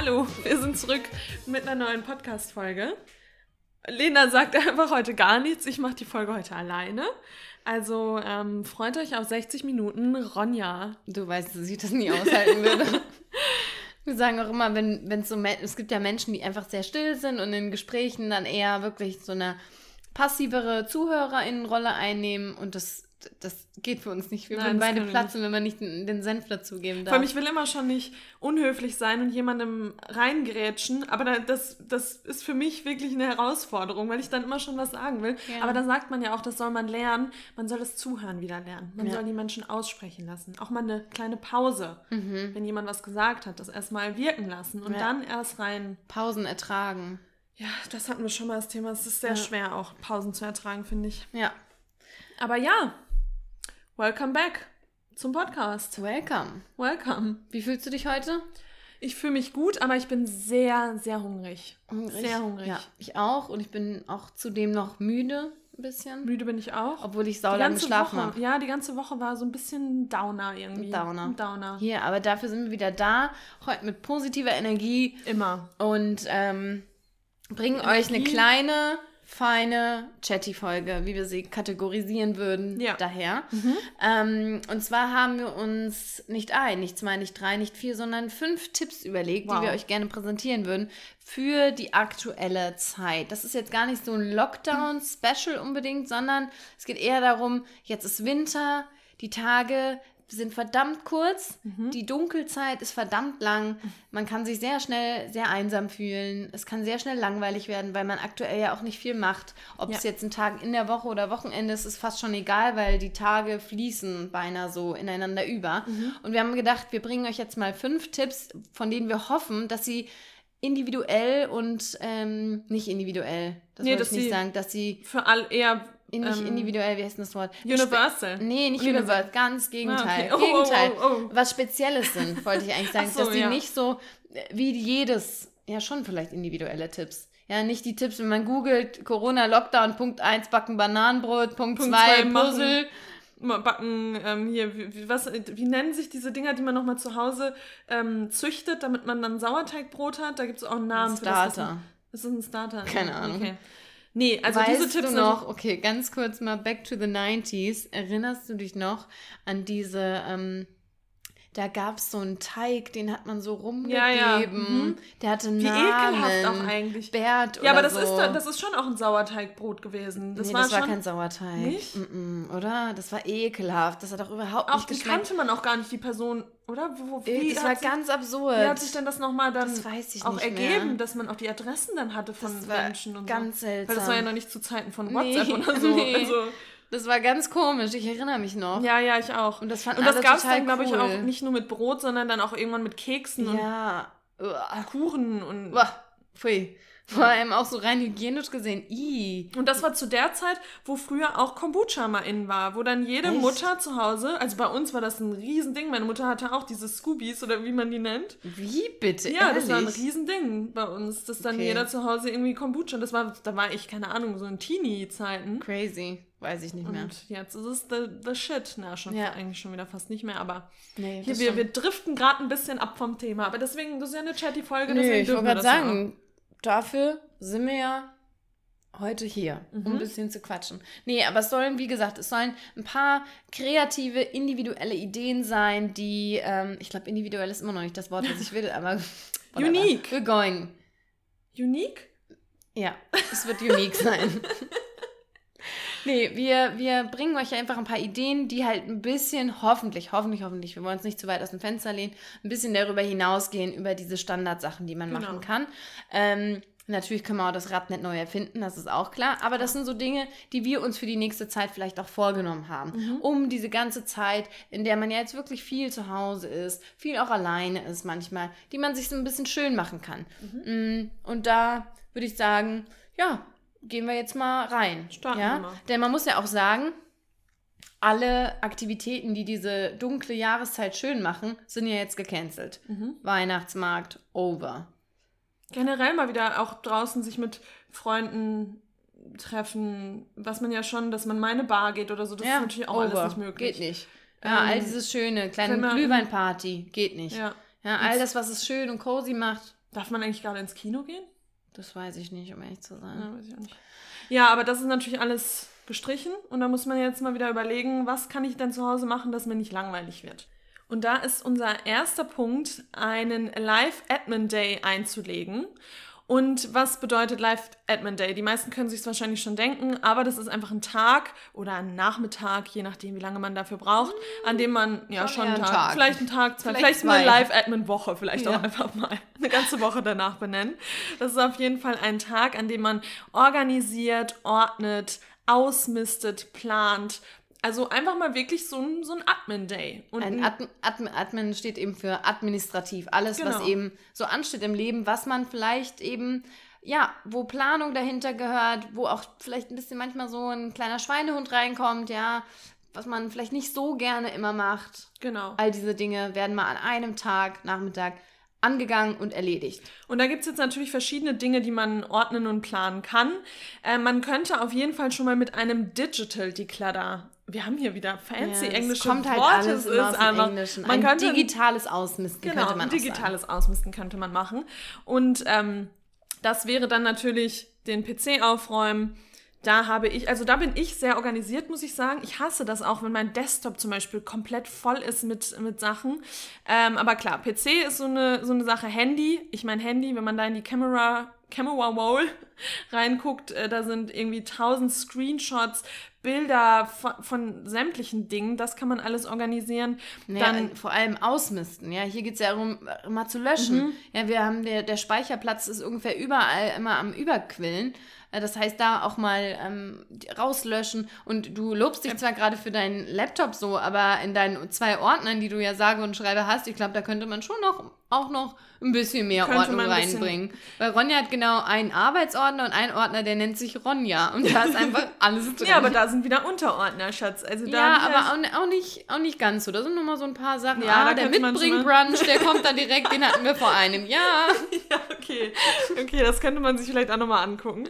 Hallo, wir sind zurück mit einer neuen Podcast-Folge. Lena sagt einfach heute gar nichts. Ich mache die Folge heute alleine. Also ähm, freut euch auf 60 Minuten Ronja. Du weißt, dass ich das nie aushalten würde. Wir sagen auch immer, wenn es so, es gibt ja Menschen, die einfach sehr still sind und in Gesprächen dann eher wirklich so eine passivere Zuhörerinnenrolle einnehmen und das das geht für uns nicht. Wir Nein, würden beide platzen, wenn wir nicht den, Senf dazugeben darf. Vor allem, ich will immer schon nicht unhöflich sein und jemandem reingrätschen, aber das, das ist für mich wirklich eine Herausforderung, weil ich dann immer schon was sagen will. Ja. Aber da sagt man ja auch, das soll man lernen. Man soll das Zuhören wieder lernen. Man ja. soll die Menschen aussprechen lassen. Auch mal eine kleine Pause, mhm. wenn jemand was gesagt hat, das erstmal wirken lassen und ja. dann erst rein. Pausen ertragen. Ja, das hatten wir schon mal das Thema. Es ist sehr schwer, auch Pausen zu ertragen, finde ich. Ja. Aber ja, Welcome back zum Podcast. Welcome. Welcome. Wie fühlst du dich heute? Ich fühle mich gut, aber ich bin sehr, sehr hungrig. hungrig. Sehr hungrig. Ja, ich auch. Und ich bin auch zudem noch müde ein bisschen. Müde bin ich auch. Obwohl ich saulange geschlafen habe. Ja, die ganze Woche war so ein bisschen Downer irgendwie. Downer. Downer. Hier, aber dafür sind wir wieder da. Heute mit positiver Energie. Immer. Und ähm, bringen Energie. euch eine kleine feine Chatty-Folge, wie wir sie kategorisieren würden, ja. daher. Mhm. Ähm, und zwar haben wir uns nicht ein, nicht zwei, nicht drei, nicht vier, sondern fünf Tipps überlegt, wow. die wir euch gerne präsentieren würden für die aktuelle Zeit. Das ist jetzt gar nicht so ein Lockdown-Special unbedingt, sondern es geht eher darum, jetzt ist Winter, die Tage sind verdammt kurz, mhm. die Dunkelzeit ist verdammt lang, man kann sich sehr schnell sehr einsam fühlen, es kann sehr schnell langweilig werden, weil man aktuell ja auch nicht viel macht. Ob ja. es jetzt ein Tag in der Woche oder Wochenende ist, ist fast schon egal, weil die Tage fließen beinahe so ineinander über. Mhm. Und wir haben gedacht, wir bringen euch jetzt mal fünf Tipps, von denen wir hoffen, dass sie individuell und ähm, nicht individuell, das nee, wollte ich nicht sagen, dass sie für all eher in, nicht ähm, individuell, wie heißt das Wort? Universal. Nee, nicht Universal, ganz Gegenteil. Ah, okay. oh, Gegenteil. Oh, oh, oh, Was Spezielles sind, wollte ich eigentlich sagen. so, dass die ja. nicht so wie jedes, ja schon vielleicht individuelle Tipps. Ja, nicht die Tipps, wenn man googelt, Corona, Lockdown, Punkt 1, backen Bananenbrot, Punkt 2, Puzzle. Backen, ähm, hier, wie, was, wie nennen sich diese Dinger, die man nochmal zu Hause ähm, züchtet, damit man dann Sauerteigbrot hat? Da gibt es auch einen Namen Starter. für das. Starter. Das ist ein Starter. Keine Ahnung. Okay. Nee, also weißt diese Tipps du noch, okay, ganz kurz mal back to the 90s. Erinnerst du dich noch an diese ähm, da gab es so einen Teig, den hat man so rumgegeben. Ja, ja. Mhm. Der hatte Namen. Wie ekelhaft auch eigentlich. Bert oder Ja, aber das, so. ist, das ist schon auch ein Sauerteigbrot gewesen. Das nee, war das war kein Sauerteig. Nicht? Mm -mm, oder? Das war ekelhaft. Das hat auch überhaupt auch nicht geschmeckt. Auch kannte man auch gar nicht, die Person, oder? Wo, wie das war sich, ganz absurd. Wie hat sich denn das nochmal dann das auch ergeben, mehr. dass man auch die Adressen dann hatte von Menschen und ganz so? seltsam. Weil das war ja noch nicht zu Zeiten von WhatsApp nee, oder so. Nee. Also, das war ganz komisch, ich erinnere mich noch. Ja, ja, ich auch. Und das fand Und das gab es dann, glaube ich, auch nicht nur mit Brot, sondern dann auch irgendwann mit Keksen ja. und Kuchen und. Uah. Pfui. Vor allem auch so rein hygienisch gesehen. I. Und das war zu der Zeit, wo früher auch Kombucha mal in war, wo dann jede Echt? Mutter zu Hause, also bei uns war das ein Riesending. Meine Mutter hatte auch diese Scoobies oder wie man die nennt. Wie bitte? Ja, Ehrlich? das war ein Riesending bei uns, dass dann okay. jeder zu Hause irgendwie Kombucha. Das war, da war ich, keine Ahnung, so in Teenie-Zeiten. Crazy. Weiß ich nicht mehr. Und jetzt ist es the, the shit. Na, schon ja. eigentlich schon wieder fast nicht mehr, aber nee, hier, wir, wir driften gerade ein bisschen ab vom Thema. Aber deswegen, das ist ja eine chatty-Folge, nee, deswegen ich wollte gerade sagen, dafür sind wir ja heute hier, mhm. um ein bisschen zu quatschen. Nee, aber es sollen, wie gesagt, es sollen ein paar kreative, individuelle Ideen sein, die, ähm, ich glaube, individuell ist immer noch nicht das Wort, was ich will, aber. Unique. We're going. Unique? Ja, es wird unique sein. Nee, wir, wir bringen euch einfach ein paar Ideen, die halt ein bisschen, hoffentlich, hoffentlich, hoffentlich, wir wollen uns nicht zu weit aus dem Fenster lehnen, ein bisschen darüber hinausgehen, über diese Standardsachen, die man genau. machen kann. Ähm, Natürlich können wir auch das Rad nicht neu erfinden, das ist auch klar. Aber das sind so Dinge, die wir uns für die nächste Zeit vielleicht auch vorgenommen haben. Mhm. Um diese ganze Zeit, in der man ja jetzt wirklich viel zu Hause ist, viel auch alleine ist manchmal, die man sich so ein bisschen schön machen kann. Mhm. Mm, und da würde ich sagen, ja, gehen wir jetzt mal rein. Starten ja? wir mal. Denn man muss ja auch sagen, alle Aktivitäten, die diese dunkle Jahreszeit schön machen, sind ja jetzt gecancelt. Mhm. Weihnachtsmarkt over. Generell mal wieder auch draußen sich mit Freunden treffen, was man ja schon, dass man meine Bar geht oder so, das ja, ist natürlich auch over. alles nicht möglich. Geht nicht. Ja, ähm, all dieses schöne, kleine Glühweinparty, geht nicht. Ja. Ja, all das, was es schön und cozy macht, Darf man eigentlich gerade ins Kino gehen? Das weiß ich nicht, um ehrlich zu sein. Ja, weiß ich auch nicht. Ja, aber das ist natürlich alles gestrichen und da muss man jetzt mal wieder überlegen, was kann ich denn zu Hause machen, dass mir nicht langweilig wird. Und da ist unser erster Punkt, einen Live-Admin Day einzulegen. Und was bedeutet Live Admin Day? Die meisten können sich es wahrscheinlich schon denken, aber das ist einfach ein Tag oder ein Nachmittag, je nachdem, wie lange man dafür braucht, an dem man ja schon, schon einen Tag, Tag, vielleicht einen Tag, zwei, vielleicht, vielleicht eine Live Admin Woche, vielleicht ja. auch einfach mal eine ganze Woche danach benennen. Das ist auf jeden Fall ein Tag, an dem man organisiert, ordnet, ausmistet, plant also einfach mal wirklich so ein, so ein Admin-Day. ein Admin, Admin, Admin steht eben für administrativ. Alles, genau. was eben so ansteht im Leben, was man vielleicht eben, ja, wo Planung dahinter gehört, wo auch vielleicht ein bisschen manchmal so ein kleiner Schweinehund reinkommt, ja, was man vielleicht nicht so gerne immer macht. Genau. All diese Dinge werden mal an einem Tag, Nachmittag angegangen und erledigt. Und da gibt es jetzt natürlich verschiedene Dinge, die man ordnen und planen kann. Äh, man könnte auf jeden Fall schon mal mit einem Digital Declutter wir haben hier wieder fancy ja, englische kommt halt Worte. Alles ist aus dem Englischen. Man ein könnte, digitales Ausmisten genau, könnte man ein digitales sagen. Ausmisten könnte man machen. Und ähm, das wäre dann natürlich den PC aufräumen. Da habe ich, also da bin ich sehr organisiert, muss ich sagen. Ich hasse das auch, wenn mein Desktop zum Beispiel komplett voll ist mit, mit Sachen. Ähm, aber klar, PC ist so eine, so eine Sache. Handy, ich mein Handy, wenn man da in die Camera Camera Wall reinguckt, äh, da sind irgendwie tausend Screenshots, Bilder von, von, sämtlichen Dingen, das kann man alles organisieren. Naja, Dann vor allem ausmisten, ja. Hier geht es ja darum, mal zu löschen. Mhm. Ja, wir haben der, der Speicherplatz ist ungefähr überall immer am Überquillen. Äh, das heißt, da auch mal ähm, rauslöschen. Und du lobst dich zwar gerade für deinen Laptop so, aber in deinen zwei Ordnern, die du ja sage und schreibe hast, ich glaube, da könnte man schon noch auch noch ein bisschen mehr Könnte Ordnung reinbringen. Weil Ronja hat genau einen Arbeitsordner und einen Ordner, der nennt sich Ronja. Und da ist einfach alles drin. ja, aber da sind wieder Unterordner, Schatz. Also da ja, aber auch, auch, nicht, auch nicht ganz so. Da sind nur mal so ein paar Sachen. Ja, ah, der Mitbring-Brunch, der kommt dann direkt, den hatten wir vor einem Jahr. ja, okay. Okay, das könnte man sich vielleicht auch nochmal angucken.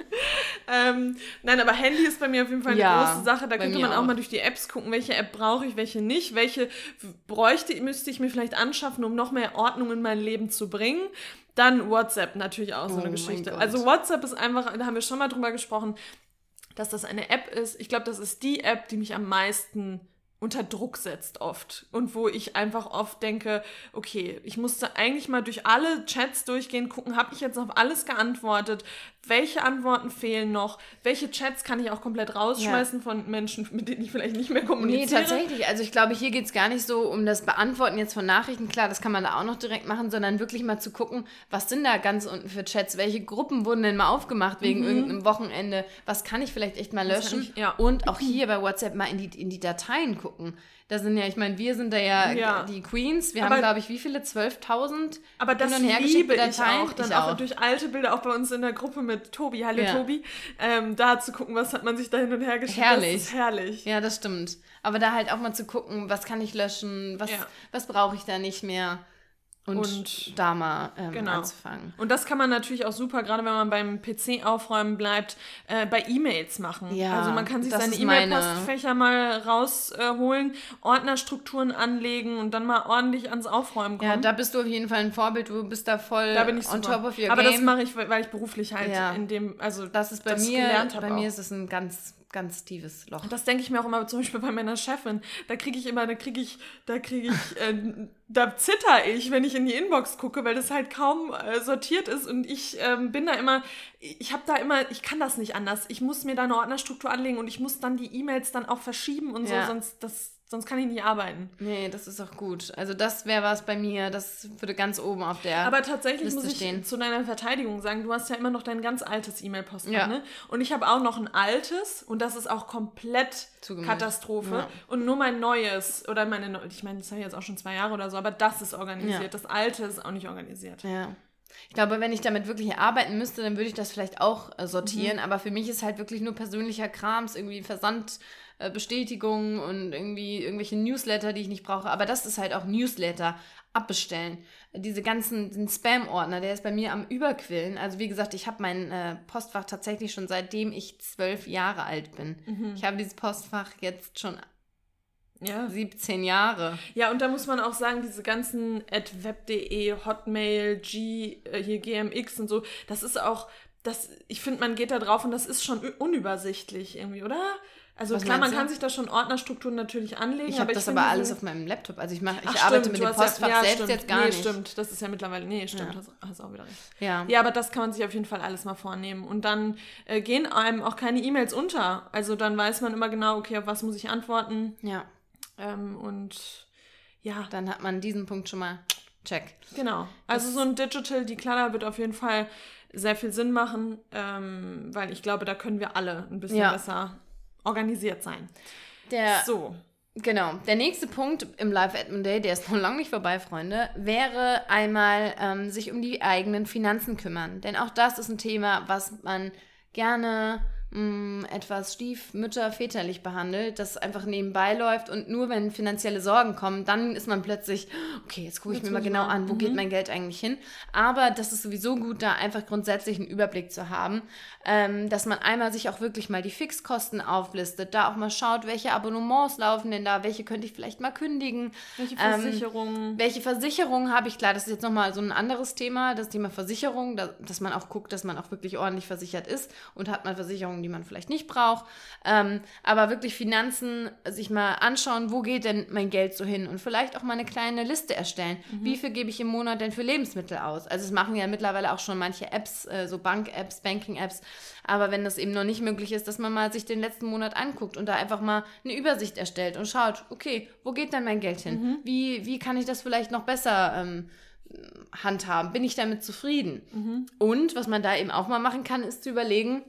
Ähm, nein, aber Handy ist bei mir auf jeden Fall eine ja, große Sache. Da könnte man auch, auch mal durch die Apps gucken, welche App brauche ich, welche nicht. Welche bräuchte, müsste ich mir vielleicht anschaffen, um noch mehr Ordnung in mein Leben zu bringen. Dann WhatsApp natürlich auch so oh eine Geschichte. Also WhatsApp ist einfach, da haben wir schon mal drüber gesprochen, dass das eine App ist. Ich glaube, das ist die App, die mich am meisten unter Druck setzt oft und wo ich einfach oft denke, okay, ich musste eigentlich mal durch alle Chats durchgehen, gucken, habe ich jetzt auf alles geantwortet, welche Antworten fehlen noch, welche Chats kann ich auch komplett rausschmeißen ja. von Menschen, mit denen ich vielleicht nicht mehr kommuniziere. Nee, tatsächlich. Also ich glaube, hier geht es gar nicht so um das Beantworten jetzt von Nachrichten, klar, das kann man da auch noch direkt machen, sondern wirklich mal zu gucken, was sind da ganz unten für Chats, welche Gruppen wurden denn mal aufgemacht wegen mhm. irgendeinem Wochenende, was kann ich vielleicht echt mal löschen ich, ja. und auch hier bei WhatsApp mal in die, in die Dateien gucken. Da sind ja, ich meine, wir sind da ja, ja. die Queens. Wir aber, haben, glaube ich, wie viele? 12.000 Aber das liebe ich auch. Dann ich auch, auch, durch alte Bilder, auch bei uns in der Gruppe mit Tobi. Hallo ja. Tobi. Ähm, da zu gucken, was hat man sich da hin und her geschickt. Herrlich. Das ist herrlich. Ja, das stimmt. Aber da halt auch mal zu gucken, was kann ich löschen, was, ja. was brauche ich da nicht mehr. Und, und, da mal ähm, genau. anzufangen. Und das kann man natürlich auch super, gerade wenn man beim PC aufräumen bleibt, äh, bei E-Mails machen. Ja, also man kann sich seine E-Mail-Postfächer mal rausholen, äh, Ordnerstrukturen anlegen und dann mal ordentlich ans Aufräumen kommen. Ja, da bist du auf jeden Fall ein Vorbild. Du bist da voll da bin ich on top of your Aber game. das mache ich, weil ich beruflich halt ja. in dem, also das ist bei das mir, bei mir ist es ein ganz ganz tiefes Loch. Und das denke ich mir auch immer zum Beispiel bei meiner Chefin. Da kriege ich immer, da kriege ich, da kriege ich, äh, da zitter ich, wenn ich in die Inbox gucke, weil das halt kaum äh, sortiert ist und ich ähm, bin da immer, ich habe da immer, ich kann das nicht anders. Ich muss mir da eine Ordnerstruktur anlegen und ich muss dann die E-Mails dann auch verschieben und ja. so, sonst das Sonst kann ich nicht arbeiten. Nee, das ist auch gut. Also das wäre was bei mir, das würde ganz oben auf der Aber tatsächlich Liste muss ich stehen. zu deiner Verteidigung sagen, du hast ja immer noch dein ganz altes E-Mail-Postfach, ja. ne? Und ich habe auch noch ein altes und das ist auch komplett Zugemischt. Katastrophe. Ja. Und nur mein neues, oder meine, ich meine, das habe ich jetzt auch schon zwei Jahre oder so, aber das ist organisiert. Ja. Das alte ist auch nicht organisiert. Ja. Ich glaube, wenn ich damit wirklich arbeiten müsste, dann würde ich das vielleicht auch äh, sortieren. Mhm. Aber für mich ist halt wirklich nur persönlicher Krams, irgendwie Versand äh, Bestätigungen und irgendwie irgendwelche Newsletter, die ich nicht brauche. Aber das ist halt auch Newsletter abbestellen. Diese ganzen Spam-Ordner, der ist bei mir am Überquillen. Also wie gesagt, ich habe mein äh, Postfach tatsächlich schon seitdem ich zwölf Jahre alt bin. Mhm. Ich habe dieses Postfach jetzt schon Ja. 17 Jahre. Ja, und da muss man auch sagen, diese ganzen web.de, Hotmail, G, äh, hier GMX und so, das ist auch, das, ich finde, man geht da drauf und das ist schon unübersichtlich irgendwie, oder? Also Was klar, man kann sich da schon Ordnerstrukturen natürlich anlegen. Ich habe das aber alles auf meinem Laptop. Also ich mache, ich Ach, arbeite stimmt, mit dem Postfach ja, ja, selbst stimmt. jetzt gar nee, nicht. stimmt. Das ist ja mittlerweile, nee, stimmt, ja. hast, auch wieder recht. Ja. Ja, aber das kann man sich auf jeden Fall alles mal vornehmen. Und dann äh, gehen einem auch keine E-Mails unter. Also dann weiß man immer genau, okay, auf was muss ich antworten. Ja. Ähm, und ja. Dann hat man diesen Punkt schon mal check. Genau. Also das so ein Digital Declutter wird auf jeden Fall sehr viel Sinn machen, ähm, weil ich glaube, da können wir alle ein bisschen besser organisiert sein. Der, so. Genau. Der nächste Punkt im Live Admin Day, der ist noch lange nicht vorbei, Freunde, wäre einmal ähm, sich um die eigenen Finanzen kümmern. Denn auch das ist ein Thema, was man gerne mh, mm, etwas stiefmütterväterlich behandelt, das einfach nebenbei läuft und nur wenn finanzielle Sorgen kommen, dann ist man plötzlich, okay, jetzt gucke ich jetzt mir mal genau mal. an, wo mhm. geht mein Geld eigentlich hin. Aber das ist sowieso gut, da einfach grundsätzlich einen Überblick zu haben, ähm, dass man einmal sich auch wirklich mal die Fixkosten auflistet, da auch mal schaut, welche Abonnements laufen denn da, welche könnte ich vielleicht mal kündigen. Welche Versicherungen. Ähm, welche Versicherungen habe ich, klar, das ist jetzt nochmal so ein anderes Thema, das Thema Versicherung, da, dass man auch guckt, dass man auch wirklich ordentlich versichert ist und hat man Versicherungen Versicherungen, die man vielleicht nicht braucht. Ähm, aber wirklich Finanzen sich mal anschauen, wo geht denn mein Geld so hin? Und vielleicht auch mal eine kleine Liste erstellen. Mhm. Wie viel gebe ich im Monat denn für Lebensmittel aus? Also es machen ja mittlerweile auch schon manche Apps, äh, so Bank-Apps, Banking-Apps. Aber wenn das eben noch nicht möglich ist, dass man mal sich den letzten Monat anguckt und da einfach mal eine Übersicht erstellt und schaut, okay, wo geht denn mein Geld hin? Mhm. Wie, wie kann ich das vielleicht noch besser ähm, handhaben? Bin ich damit zufrieden? Mhm. Und was man da eben auch mal machen kann, ist zu überlegen,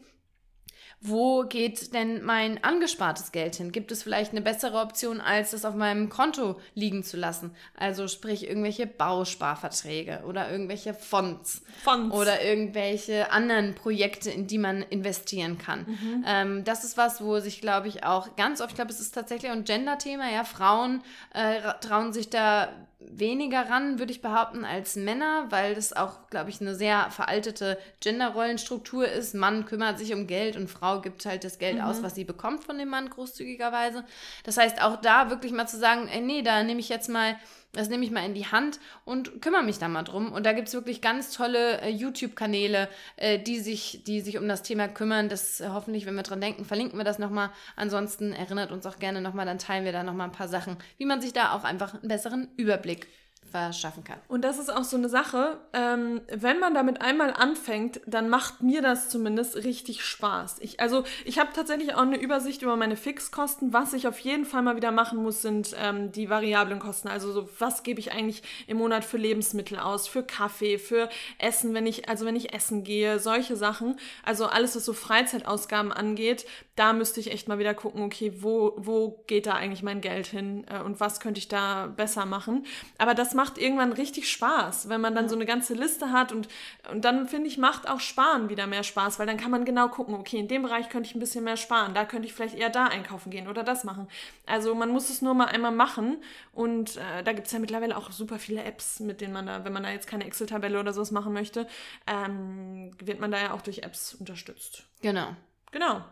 wo geht denn mein angespartes Geld hin? Gibt es vielleicht eine bessere Option, als das auf meinem Konto liegen zu lassen? Also sprich irgendwelche Bausparverträge oder irgendwelche Fonds, Fonds. oder irgendwelche anderen Projekte, in die man investieren kann. Mhm. Ähm, das ist was, wo sich, glaube ich, auch ganz oft, ich glaube, es ist tatsächlich ein Gender-Thema, ja, Frauen äh, trauen sich da weniger ran, würde ich behaupten, als Männer, weil das auch, glaube ich, eine sehr veraltete Genderrollenstruktur ist. Mann kümmert sich um Geld und Frau gibt halt das Geld mhm. aus, was sie bekommt von dem Mann großzügigerweise. Das heißt, auch da wirklich mal zu sagen, ey, nee, da nehme ich jetzt mal das nehme ich mal in die Hand und kümmere mich da mal drum. Und da gibt es wirklich ganz tolle äh, YouTube-Kanäle, äh, die, sich, die sich um das Thema kümmern. Das äh, hoffentlich, wenn wir dran denken, verlinken wir das nochmal. Ansonsten erinnert uns auch gerne nochmal, dann teilen wir da nochmal ein paar Sachen, wie man sich da auch einfach einen besseren Überblick verschaffen kann. Und das ist auch so eine Sache, ähm, wenn man damit einmal anfängt, dann macht mir das zumindest richtig Spaß. Ich, also ich habe tatsächlich auch eine Übersicht über meine Fixkosten. Was ich auf jeden Fall mal wieder machen muss, sind ähm, die variablen Kosten. Also so, was gebe ich eigentlich im Monat für Lebensmittel aus, für Kaffee, für Essen, wenn ich, also wenn ich essen gehe, solche Sachen. Also alles, was so Freizeitausgaben angeht, da müsste ich echt mal wieder gucken, okay, wo, wo geht da eigentlich mein Geld hin äh, und was könnte ich da besser machen. Aber das macht irgendwann richtig Spaß, wenn man dann so eine ganze Liste hat und, und dann finde ich, macht auch Sparen wieder mehr Spaß, weil dann kann man genau gucken, okay, in dem Bereich könnte ich ein bisschen mehr sparen, da könnte ich vielleicht eher da einkaufen gehen oder das machen. Also man muss es nur mal einmal machen und äh, da gibt es ja mittlerweile auch super viele Apps, mit denen man da, wenn man da jetzt keine Excel-Tabelle oder sowas machen möchte, ähm, wird man da ja auch durch Apps unterstützt. Genau. Genau.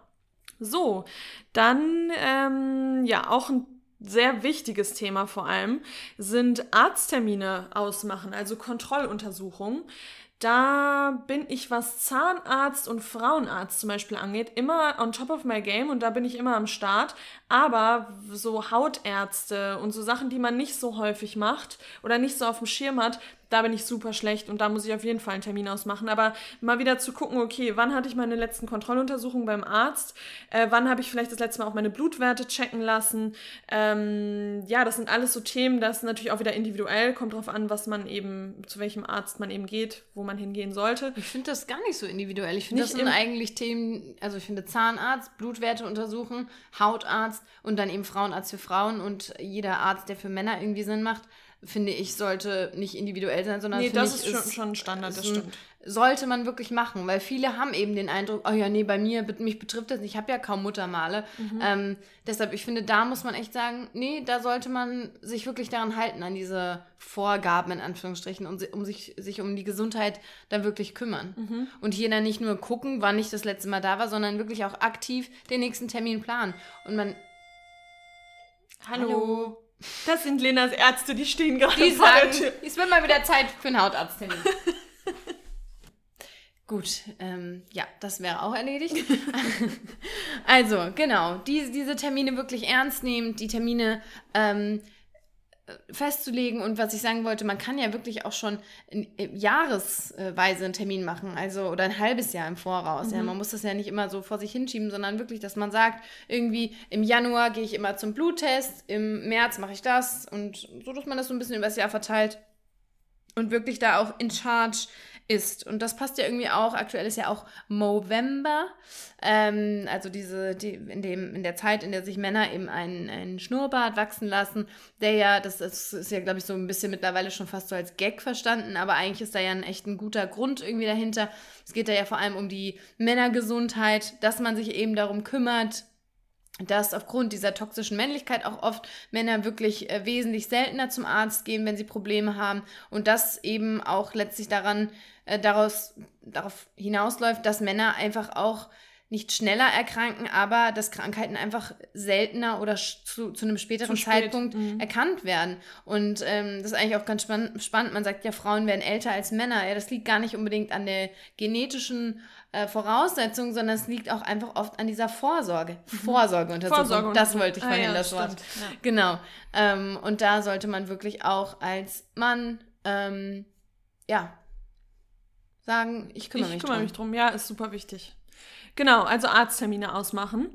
So, dann ähm, ja auch ein sehr wichtiges Thema vor allem, sind Arzttermine ausmachen, also Kontrolluntersuchungen. Da bin ich, was Zahnarzt und Frauenarzt zum Beispiel angeht, immer on top of my game und da bin ich immer am Start. Aber so Hautärzte und so Sachen, die man nicht so häufig macht oder nicht so auf dem Schirm hat, da bin ich super schlecht und da muss ich auf jeden Fall einen Termin ausmachen. Aber mal wieder zu gucken, okay, wann hatte ich meine letzten Kontrolluntersuchungen beim Arzt? Äh, wann habe ich vielleicht das letzte Mal auch meine Blutwerte checken lassen? Ähm, ja, das sind alles so Themen, das ist natürlich auch wieder individuell, kommt drauf an, was man eben, zu welchem Arzt man eben geht, wo man hingehen sollte. Ich finde das gar nicht so individuell. Ich finde, das sind eigentlich Themen, also ich finde Zahnarzt, Blutwerte untersuchen, Hautarzt und dann eben Frauenarzt für Frauen und jeder Arzt, der für Männer irgendwie Sinn macht finde ich, sollte nicht individuell sein, sondern nee, das ist schon, schon Standard, das stimmt. Sollte man wirklich machen, weil viele haben eben den Eindruck, oh ja, nee, bei mir, mich betrifft das nicht, ich habe ja kaum Muttermale. Mhm. Ähm, deshalb, ich finde, da muss man echt sagen, nee, da sollte man sich wirklich daran halten, an diese Vorgaben in Anführungsstrichen, um, um sich, sich um die Gesundheit dann wirklich kümmern. Mhm. Und hier dann nicht nur gucken, wann ich das letzte Mal da war, sondern wirklich auch aktiv den nächsten Termin planen. Und man Hallo. Hallo. Das sind Lenas Ärzte, die stehen gerade die vor sagen, Es wird mal wieder Zeit für einen Hautarzttermin. Gut, ähm, ja, das wäre auch erledigt. also, genau, die, diese Termine wirklich ernst nehmen, die Termine ähm, festzulegen. Und was ich sagen wollte, man kann ja wirklich auch schon in, in jahresweise einen Termin machen, also oder ein halbes Jahr im Voraus. Mhm. Ja, man muss das ja nicht immer so vor sich hinschieben, sondern wirklich, dass man sagt, irgendwie im Januar gehe ich immer zum Bluttest, im März mache ich das und so, dass man das so ein bisschen übers Jahr verteilt und wirklich da auch in Charge ist. Und das passt ja irgendwie auch. Aktuell ist ja auch Movember. Ähm, also diese, die, in, dem, in der Zeit, in der sich Männer eben einen, einen Schnurrbart wachsen lassen, der ja, das ist, ist ja, glaube ich, so ein bisschen mittlerweile schon fast so als Gag verstanden, aber eigentlich ist da ja ein echt ein guter Grund irgendwie dahinter. Es geht da ja vor allem um die Männergesundheit, dass man sich eben darum kümmert, dass aufgrund dieser toxischen Männlichkeit auch oft Männer wirklich äh, wesentlich seltener zum Arzt gehen, wenn sie Probleme haben und das eben auch letztlich daran äh, daraus darauf hinausläuft, dass Männer einfach auch nicht schneller erkranken, aber dass Krankheiten einfach seltener oder zu, zu einem späteren zu. Zeitpunkt mhm. erkannt werden. Und ähm, das ist eigentlich auch ganz spann spannend. Man sagt ja, Frauen werden älter als Männer. Ja, das liegt gar nicht unbedingt an der genetischen äh, Voraussetzung, sondern es liegt auch einfach oft an dieser Vorsorge. Mhm. Vorsorgeuntersuchung. Vorsorge das wollte ich ah, vorhin, ja, das Wort. Ja. Genau. Ähm, und da sollte man wirklich auch als Mann, ähm, ja, sagen, ich kümmere ich mich kümmere drum. mich drum. Ja, ist super wichtig. Genau, also Arzttermine ausmachen.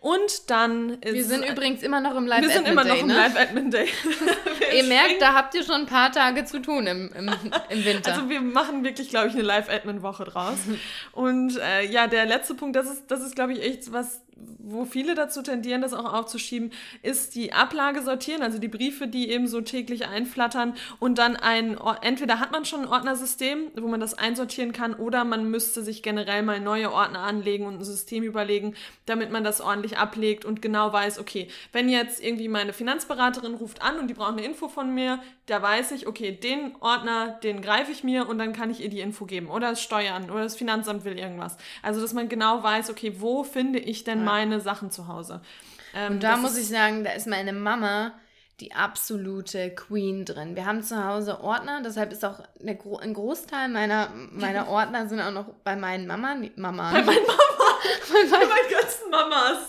Und dann ist. Wir sind übrigens immer noch im Live-Admin Day. Wir sind immer noch im ne? Live-Admin Day. ihr merkt, da habt ihr schon ein paar Tage zu tun im, im, im Winter. Also wir machen wirklich, glaube ich, eine Live-Admin-Woche draus. Und äh, ja, der letzte Punkt, das ist, das ist, glaube ich, echt was, wo viele dazu tendieren, das auch aufzuschieben, ist die Ablage sortieren, also die Briefe, die eben so täglich einflattern und dann ein, entweder hat man schon ein Ordnersystem, wo man das einsortieren kann, oder man müsste sich generell mal neue Ordner anlegen und ein System überlegen, damit man das ordentlich ablegt und genau weiß, okay, wenn jetzt irgendwie meine Finanzberaterin ruft an und die braucht eine Info von mir, da weiß ich, okay, den Ordner, den greife ich mir und dann kann ich ihr die Info geben oder das Steuern oder das Finanzamt will irgendwas. Also, dass man genau weiß, okay, wo finde ich denn meine Sachen zu Hause. Ähm, und da muss ich sagen, da ist meine Mama die absolute Queen drin. Wir haben zu Hause Ordner, deshalb ist auch Gro ein Großteil meiner, meiner Ordner sind auch noch bei meinen Mama, Mama. Bei meinen Mama. bei, meinen, bei meinen ganzen Mamas.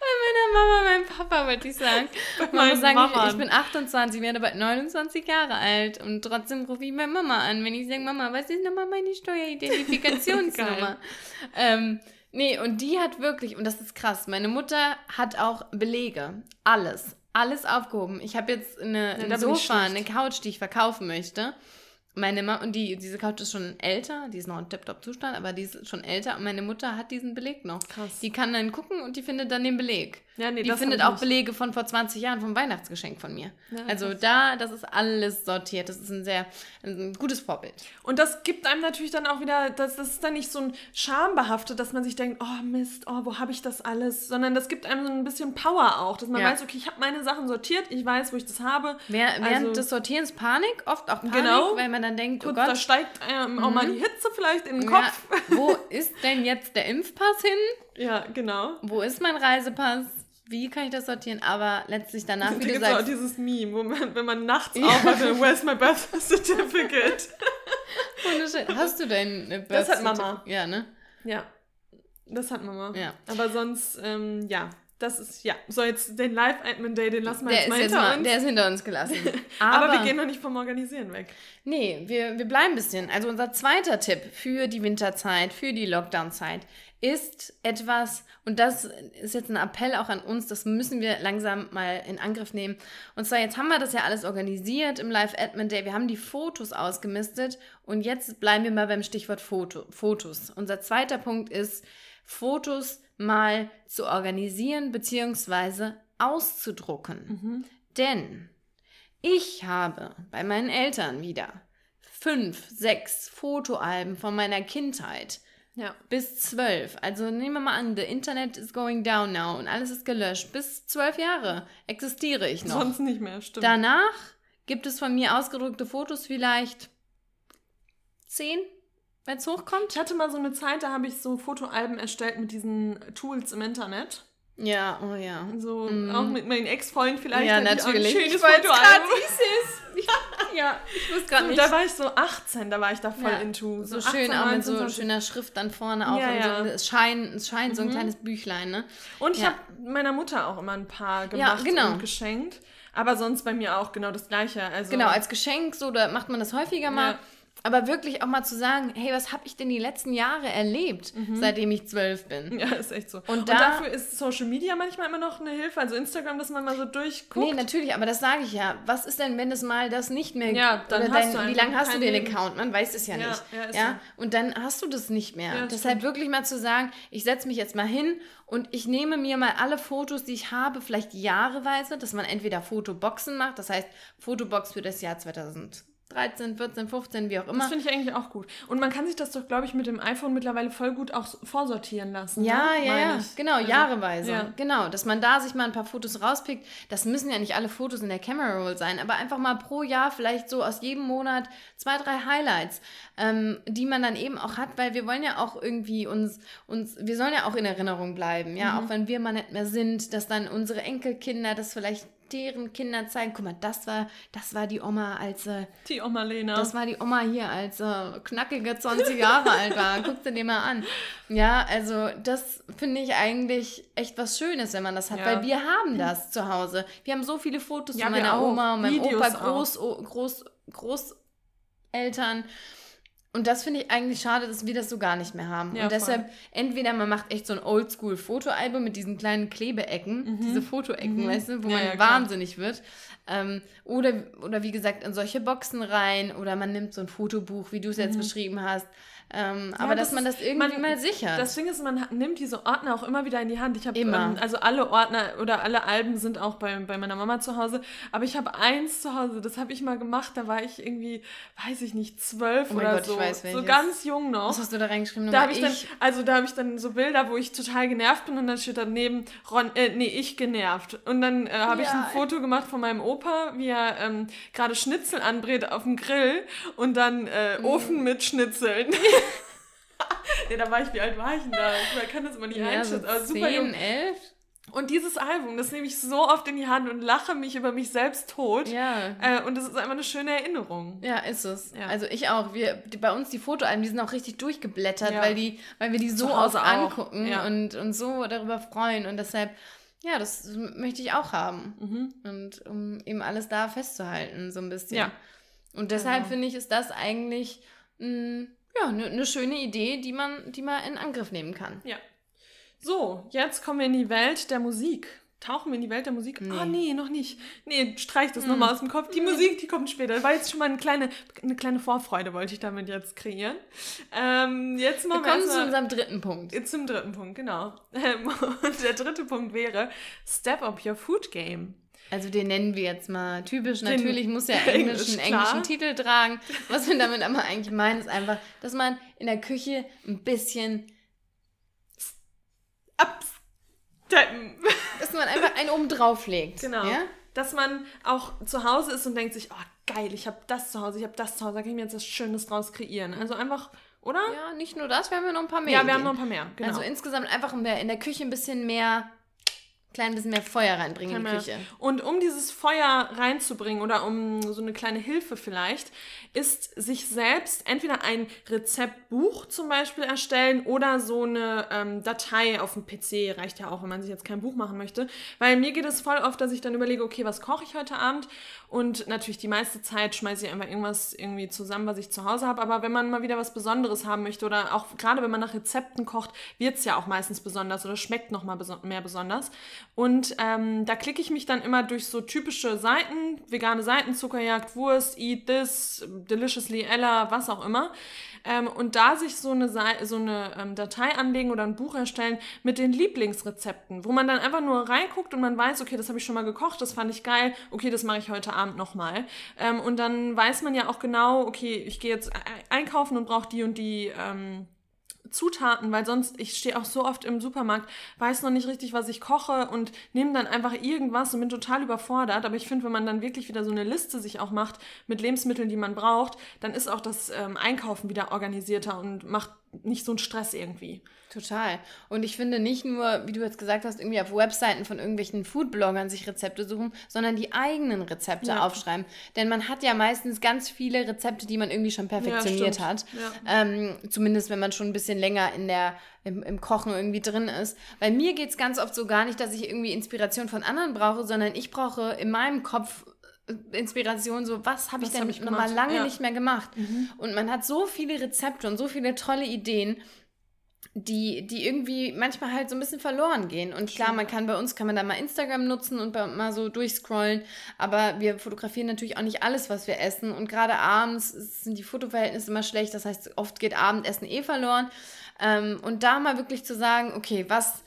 bei meiner Mama, meinem Papa, wollte ich sagen. Man muss sagen, ich, ich, bin 28, werde bald 29 Jahre alt und trotzdem rufe ich meine Mama an, wenn ich sage, Mama, was ist nochmal meine Steueridentifikationsnummer? ähm, Nee, und die hat wirklich, und das ist krass, meine Mutter hat auch Belege. Alles. Alles aufgehoben. Ich habe jetzt eine, ja, ein Sofa, eine Couch, die ich verkaufen möchte. Meine Mama, und die, diese Couch ist schon älter, die ist noch in Tip-Top-Zustand, aber die ist schon älter und meine Mutter hat diesen Beleg noch. Krass. Die kann dann gucken und die findet dann den Beleg. Ja, nee, die findet auch Belege von vor 20 Jahren vom Weihnachtsgeschenk von mir. Ja, also da, das ist alles sortiert. Das ist ein sehr ein gutes Vorbild. Und das gibt einem natürlich dann auch wieder, das, das ist dann nicht so ein schambehaftet, dass man sich denkt, oh Mist, oh, wo habe ich das alles? Sondern das gibt einem so ein bisschen Power auch, dass man ja. weiß, okay, ich habe meine Sachen sortiert, ich weiß, wo ich das habe. Während also, des Sortierens Panik, oft auch Panik, genau, weil man dann denkt, oh Gott. Da steigt ähm, auch mal mhm. die Hitze vielleicht in den Kopf. wo ist denn jetzt der Impfpass hin? Ja, genau. Wo ist mein Reisepass? wie kann ich das sortieren? Aber letztlich danach, wie da du sagst... auch dieses Meme, wo man, wenn man nachts ja. aufwacht, where's my birth certificate? Hast du dein Birth Das hat Mama. Ja, ne? Ja, das hat Mama. Ja. Aber sonst, ähm, ja, das ist, ja, so jetzt den Live-Admin-Day, den lassen wir der jetzt mal hinter jetzt mal, uns. Der ist hinter uns gelassen. Aber, Aber, wir gehen noch nicht vom Organisieren weg. Nee, wir, wir bleiben ein bisschen. Also unser zweiter Tipp für die Winterzeit, für die Lockdown-Zeit ist etwas, und das ist jetzt ein Appell auch an uns, das müssen wir langsam mal in Angriff nehmen. Und zwar, jetzt haben wir das ja alles organisiert im Live-Admin Day, wir haben die Fotos ausgemistet und jetzt bleiben wir mal beim Stichwort Foto, Fotos. Unser zweiter Punkt ist, Fotos mal zu organisieren bzw. auszudrucken. Mhm. Denn ich habe bei meinen Eltern wieder fünf, sechs Fotoalben von meiner Kindheit ja. Bis zwölf. Also nehmen wir mal an, the Internet is going down now und alles ist gelöscht. Bis zwölf Jahre existiere ich noch. Sonst nicht mehr, stimmt. Danach gibt es von mir ausgedruckte Fotos vielleicht zehn, wenn es hochkommt. Ich hatte mal so eine Zeit, da habe ich so Fotoalben erstellt mit diesen Tools im Internet. Ja, oh ja. So mm. auch mit meinem Ex-Freund vielleicht. Ja, natürlich. Ein schönes ich Foto. Ich, ja, ich wusste gerade so, nicht. Da war ich so 18, da war ich da voll ja, into. So, so schön, 18, auch mit so schöner Schrift dann vorne auch. Ja, ja. So, es scheint, es scheint mhm. so ein mhm. kleines Büchlein, ne? Und ich ja. habe meiner Mutter auch immer ein paar gemacht ja, genau. und geschenkt. Aber sonst bei mir auch genau das Gleiche. Also, genau, als Geschenk, so, da macht man das häufiger mal. Aber wirklich auch mal zu sagen, hey, was habe ich denn die letzten Jahre erlebt, mhm. seitdem ich zwölf bin? Ja, ist echt so. Und, und da, dafür ist Social Media manchmal immer noch eine Hilfe, also Instagram, dass man mal so durchguckt. Nee, natürlich, aber das sage ich ja. Was ist denn, wenn es mal das nicht mehr Ja, dann oder hast dein, du Wie lange hast du den Account? Man weiß es ja, ja nicht. Ja, ja? So. Und dann hast du das nicht mehr. Ja, Deshalb stimmt. wirklich mal zu sagen, ich setze mich jetzt mal hin und ich nehme mir mal alle Fotos, die ich habe, vielleicht jahreweise, dass man entweder Fotoboxen macht, das heißt Fotobox für das Jahr 2000 13, 14, 15, wie auch immer. Das finde ich eigentlich auch gut. Und man kann sich das doch, glaube ich, mit dem iPhone mittlerweile voll gut auch vorsortieren lassen. Ja, ne? ja, ja. Genau, also, jahreweise. Ja. Genau, dass man da sich mal ein paar Fotos rauspickt. Das müssen ja nicht alle Fotos in der Camera Roll sein, aber einfach mal pro Jahr vielleicht so aus jedem Monat zwei, drei Highlights, ähm, die man dann eben auch hat, weil wir wollen ja auch irgendwie uns, uns wir sollen ja auch in Erinnerung bleiben, ja, mhm. auch wenn wir mal nicht mehr sind, dass dann unsere Enkelkinder das vielleicht deren Kinder zeigen, guck mal, das war, das war die Oma als äh, die Oma Lena. Das war die Oma hier als äh, knackige 20 Jahre alt war. Guck dir den mal an. Ja, also das finde ich eigentlich echt was Schönes, wenn man das hat, ja. weil wir haben das zu Hause. Wir haben so viele Fotos ja, von meiner Oma und meinem Videos Opa, Groß, Groß, Großeltern. Und das finde ich eigentlich schade, dass wir das so gar nicht mehr haben. Ja, und deshalb, voll. entweder man macht echt so ein Oldschool-Fotoalbum mit diesen kleinen Klebeecken, mhm. diese Fotoecken, mhm. weißt du, wo ja, man ja, wahnsinnig wird. Ähm, oder, oder wie gesagt, in solche Boxen rein. Oder man nimmt so ein Fotobuch, wie du es jetzt mhm. beschrieben hast. Ähm, ja, aber das dass man das irgendwie man, mal sichert. Das Ding ist, man nimmt diese Ordner auch immer wieder in die Hand. Ich habe ähm, also alle Ordner oder alle Alben sind auch bei, bei meiner Mama zu Hause. Aber ich habe eins zu Hause, das habe ich mal gemacht. Da war ich irgendwie, weiß ich nicht, zwölf oh oder Gott, so. Weiß, so ganz jung noch. Was hast du da reingeschrieben? Da habe ich, dann, also da habe ich dann so Bilder, wo ich total genervt bin und dann steht daneben, Ron, äh, nee, ich genervt. Und dann äh, habe ja. ich ein Foto gemacht von meinem Opa, wie er ähm, gerade Schnitzel anbrät auf dem Grill und dann äh, mhm. Ofen mit Schnitzeln. nee, da war ich, wie alt war ich denn da? Ich kann das immer nicht ja, einschätzen. So aber super 10, jung. 11? Und dieses Album, das nehme ich so oft in die Hand und lache mich über mich selbst tot. Ja. Äh, und das ist einfach eine schöne Erinnerung. Ja, ist es. Ja. Also ich auch. Wir, die, bei uns die Fotoalben, die sind auch richtig durchgeblättert, ja. weil, die, weil wir die so oft angucken ja. und, und so darüber freuen. Und deshalb, ja, das möchte ich auch haben. Mhm. Und um eben alles da festzuhalten, so ein bisschen. Ja. Und deshalb genau. finde ich, ist das eigentlich mh, mm, ja, eine ne schöne Idee, die man, die man in Angriff nehmen kann. Ja. So, jetzt kommen wir in die Welt der Musik. Tauchen wir in die Welt der Musik? Nee. Oh nee, noch nicht. Nee, streich das hm. nochmal aus dem Kopf. Die Musik, die kommt später. Das war jetzt schon mal eine kleine, eine kleine Vorfreude, wollte ich damit jetzt kreieren. Ähm, jetzt machen wir kommen zu unserem dritten Punkt. Jetzt zum dritten Punkt, genau. Und der dritte Punkt wäre Step Up Your Food Game. Also den nennen wir jetzt mal typisch. Den Natürlich muss ja englischen, Englisch, englischen Titel tragen. Was wir damit aber eigentlich meinen, ist einfach, dass man in der Küche ein bisschen absteppen. Dass man einfach einen oben drauf legt. Genau. Ja? Dass man auch zu Hause ist und denkt sich, oh geil, ich habe das zu Hause, ich habe das zu Hause, da kann ich mir jetzt was Schönes draus kreieren. Also einfach, oder? Ja, nicht nur das, wir haben ja noch ein paar mehr. Ja, wir Ideen. haben noch ein paar mehr, genau. Also insgesamt einfach in der Küche ein bisschen mehr klein bisschen mehr Feuer reinbringen in die Küche. Und um dieses Feuer reinzubringen oder um so eine kleine Hilfe vielleicht, ist sich selbst entweder ein Rezeptbuch zum Beispiel erstellen oder so eine ähm, Datei auf dem PC. Reicht ja auch, wenn man sich jetzt kein Buch machen möchte. Weil mir geht es voll oft, dass ich dann überlege, okay, was koche ich heute Abend? Und natürlich die meiste Zeit schmeiße ich einfach irgendwas irgendwie zusammen, was ich zu Hause habe. Aber wenn man mal wieder was Besonderes haben möchte oder auch gerade wenn man nach Rezepten kocht, wird es ja auch meistens besonders oder schmeckt nochmal beso mehr besonders. Und ähm, da klicke ich mich dann immer durch so typische Seiten, vegane Seiten, Zuckerjagd, Wurst, Eat This, Deliciously Ella, was auch immer. Ähm, und da sich so eine, so eine ähm, Datei anlegen oder ein Buch erstellen mit den Lieblingsrezepten, wo man dann einfach nur reinguckt und man weiß, okay, das habe ich schon mal gekocht, das fand ich geil, okay, das mache ich heute Abend nochmal. Ähm, und dann weiß man ja auch genau, okay, ich gehe jetzt einkaufen und brauche die und die ähm, Zutaten, weil sonst, ich stehe auch so oft im Supermarkt, weiß noch nicht richtig, was ich koche und nehme dann einfach irgendwas und bin total überfordert. Aber ich finde, wenn man dann wirklich wieder so eine Liste sich auch macht mit Lebensmitteln, die man braucht, dann ist auch das ähm, Einkaufen wieder organisierter und macht nicht so ein Stress irgendwie. Total. Und ich finde nicht nur, wie du jetzt gesagt hast, irgendwie auf Webseiten von irgendwelchen Foodbloggern sich Rezepte suchen, sondern die eigenen Rezepte ja. aufschreiben. Denn man hat ja meistens ganz viele Rezepte, die man irgendwie schon perfektioniert ja, hat. Ja. Ähm, zumindest wenn man schon ein bisschen länger in der, im, im Kochen irgendwie drin ist. Bei mir geht es ganz oft so gar nicht, dass ich irgendwie Inspiration von anderen brauche, sondern ich brauche in meinem Kopf Inspiration, so was habe ich denn hab ich noch mal lange ja. nicht mehr gemacht. Mhm. Und man hat so viele Rezepte und so viele tolle Ideen die, die irgendwie manchmal halt so ein bisschen verloren gehen. Und klar, man kann bei uns, kann man da mal Instagram nutzen und mal so durchscrollen, aber wir fotografieren natürlich auch nicht alles, was wir essen. Und gerade abends sind die Fotoverhältnisse immer schlecht, das heißt, oft geht Abendessen eh verloren. Ähm, und da mal wirklich zu sagen, okay, was,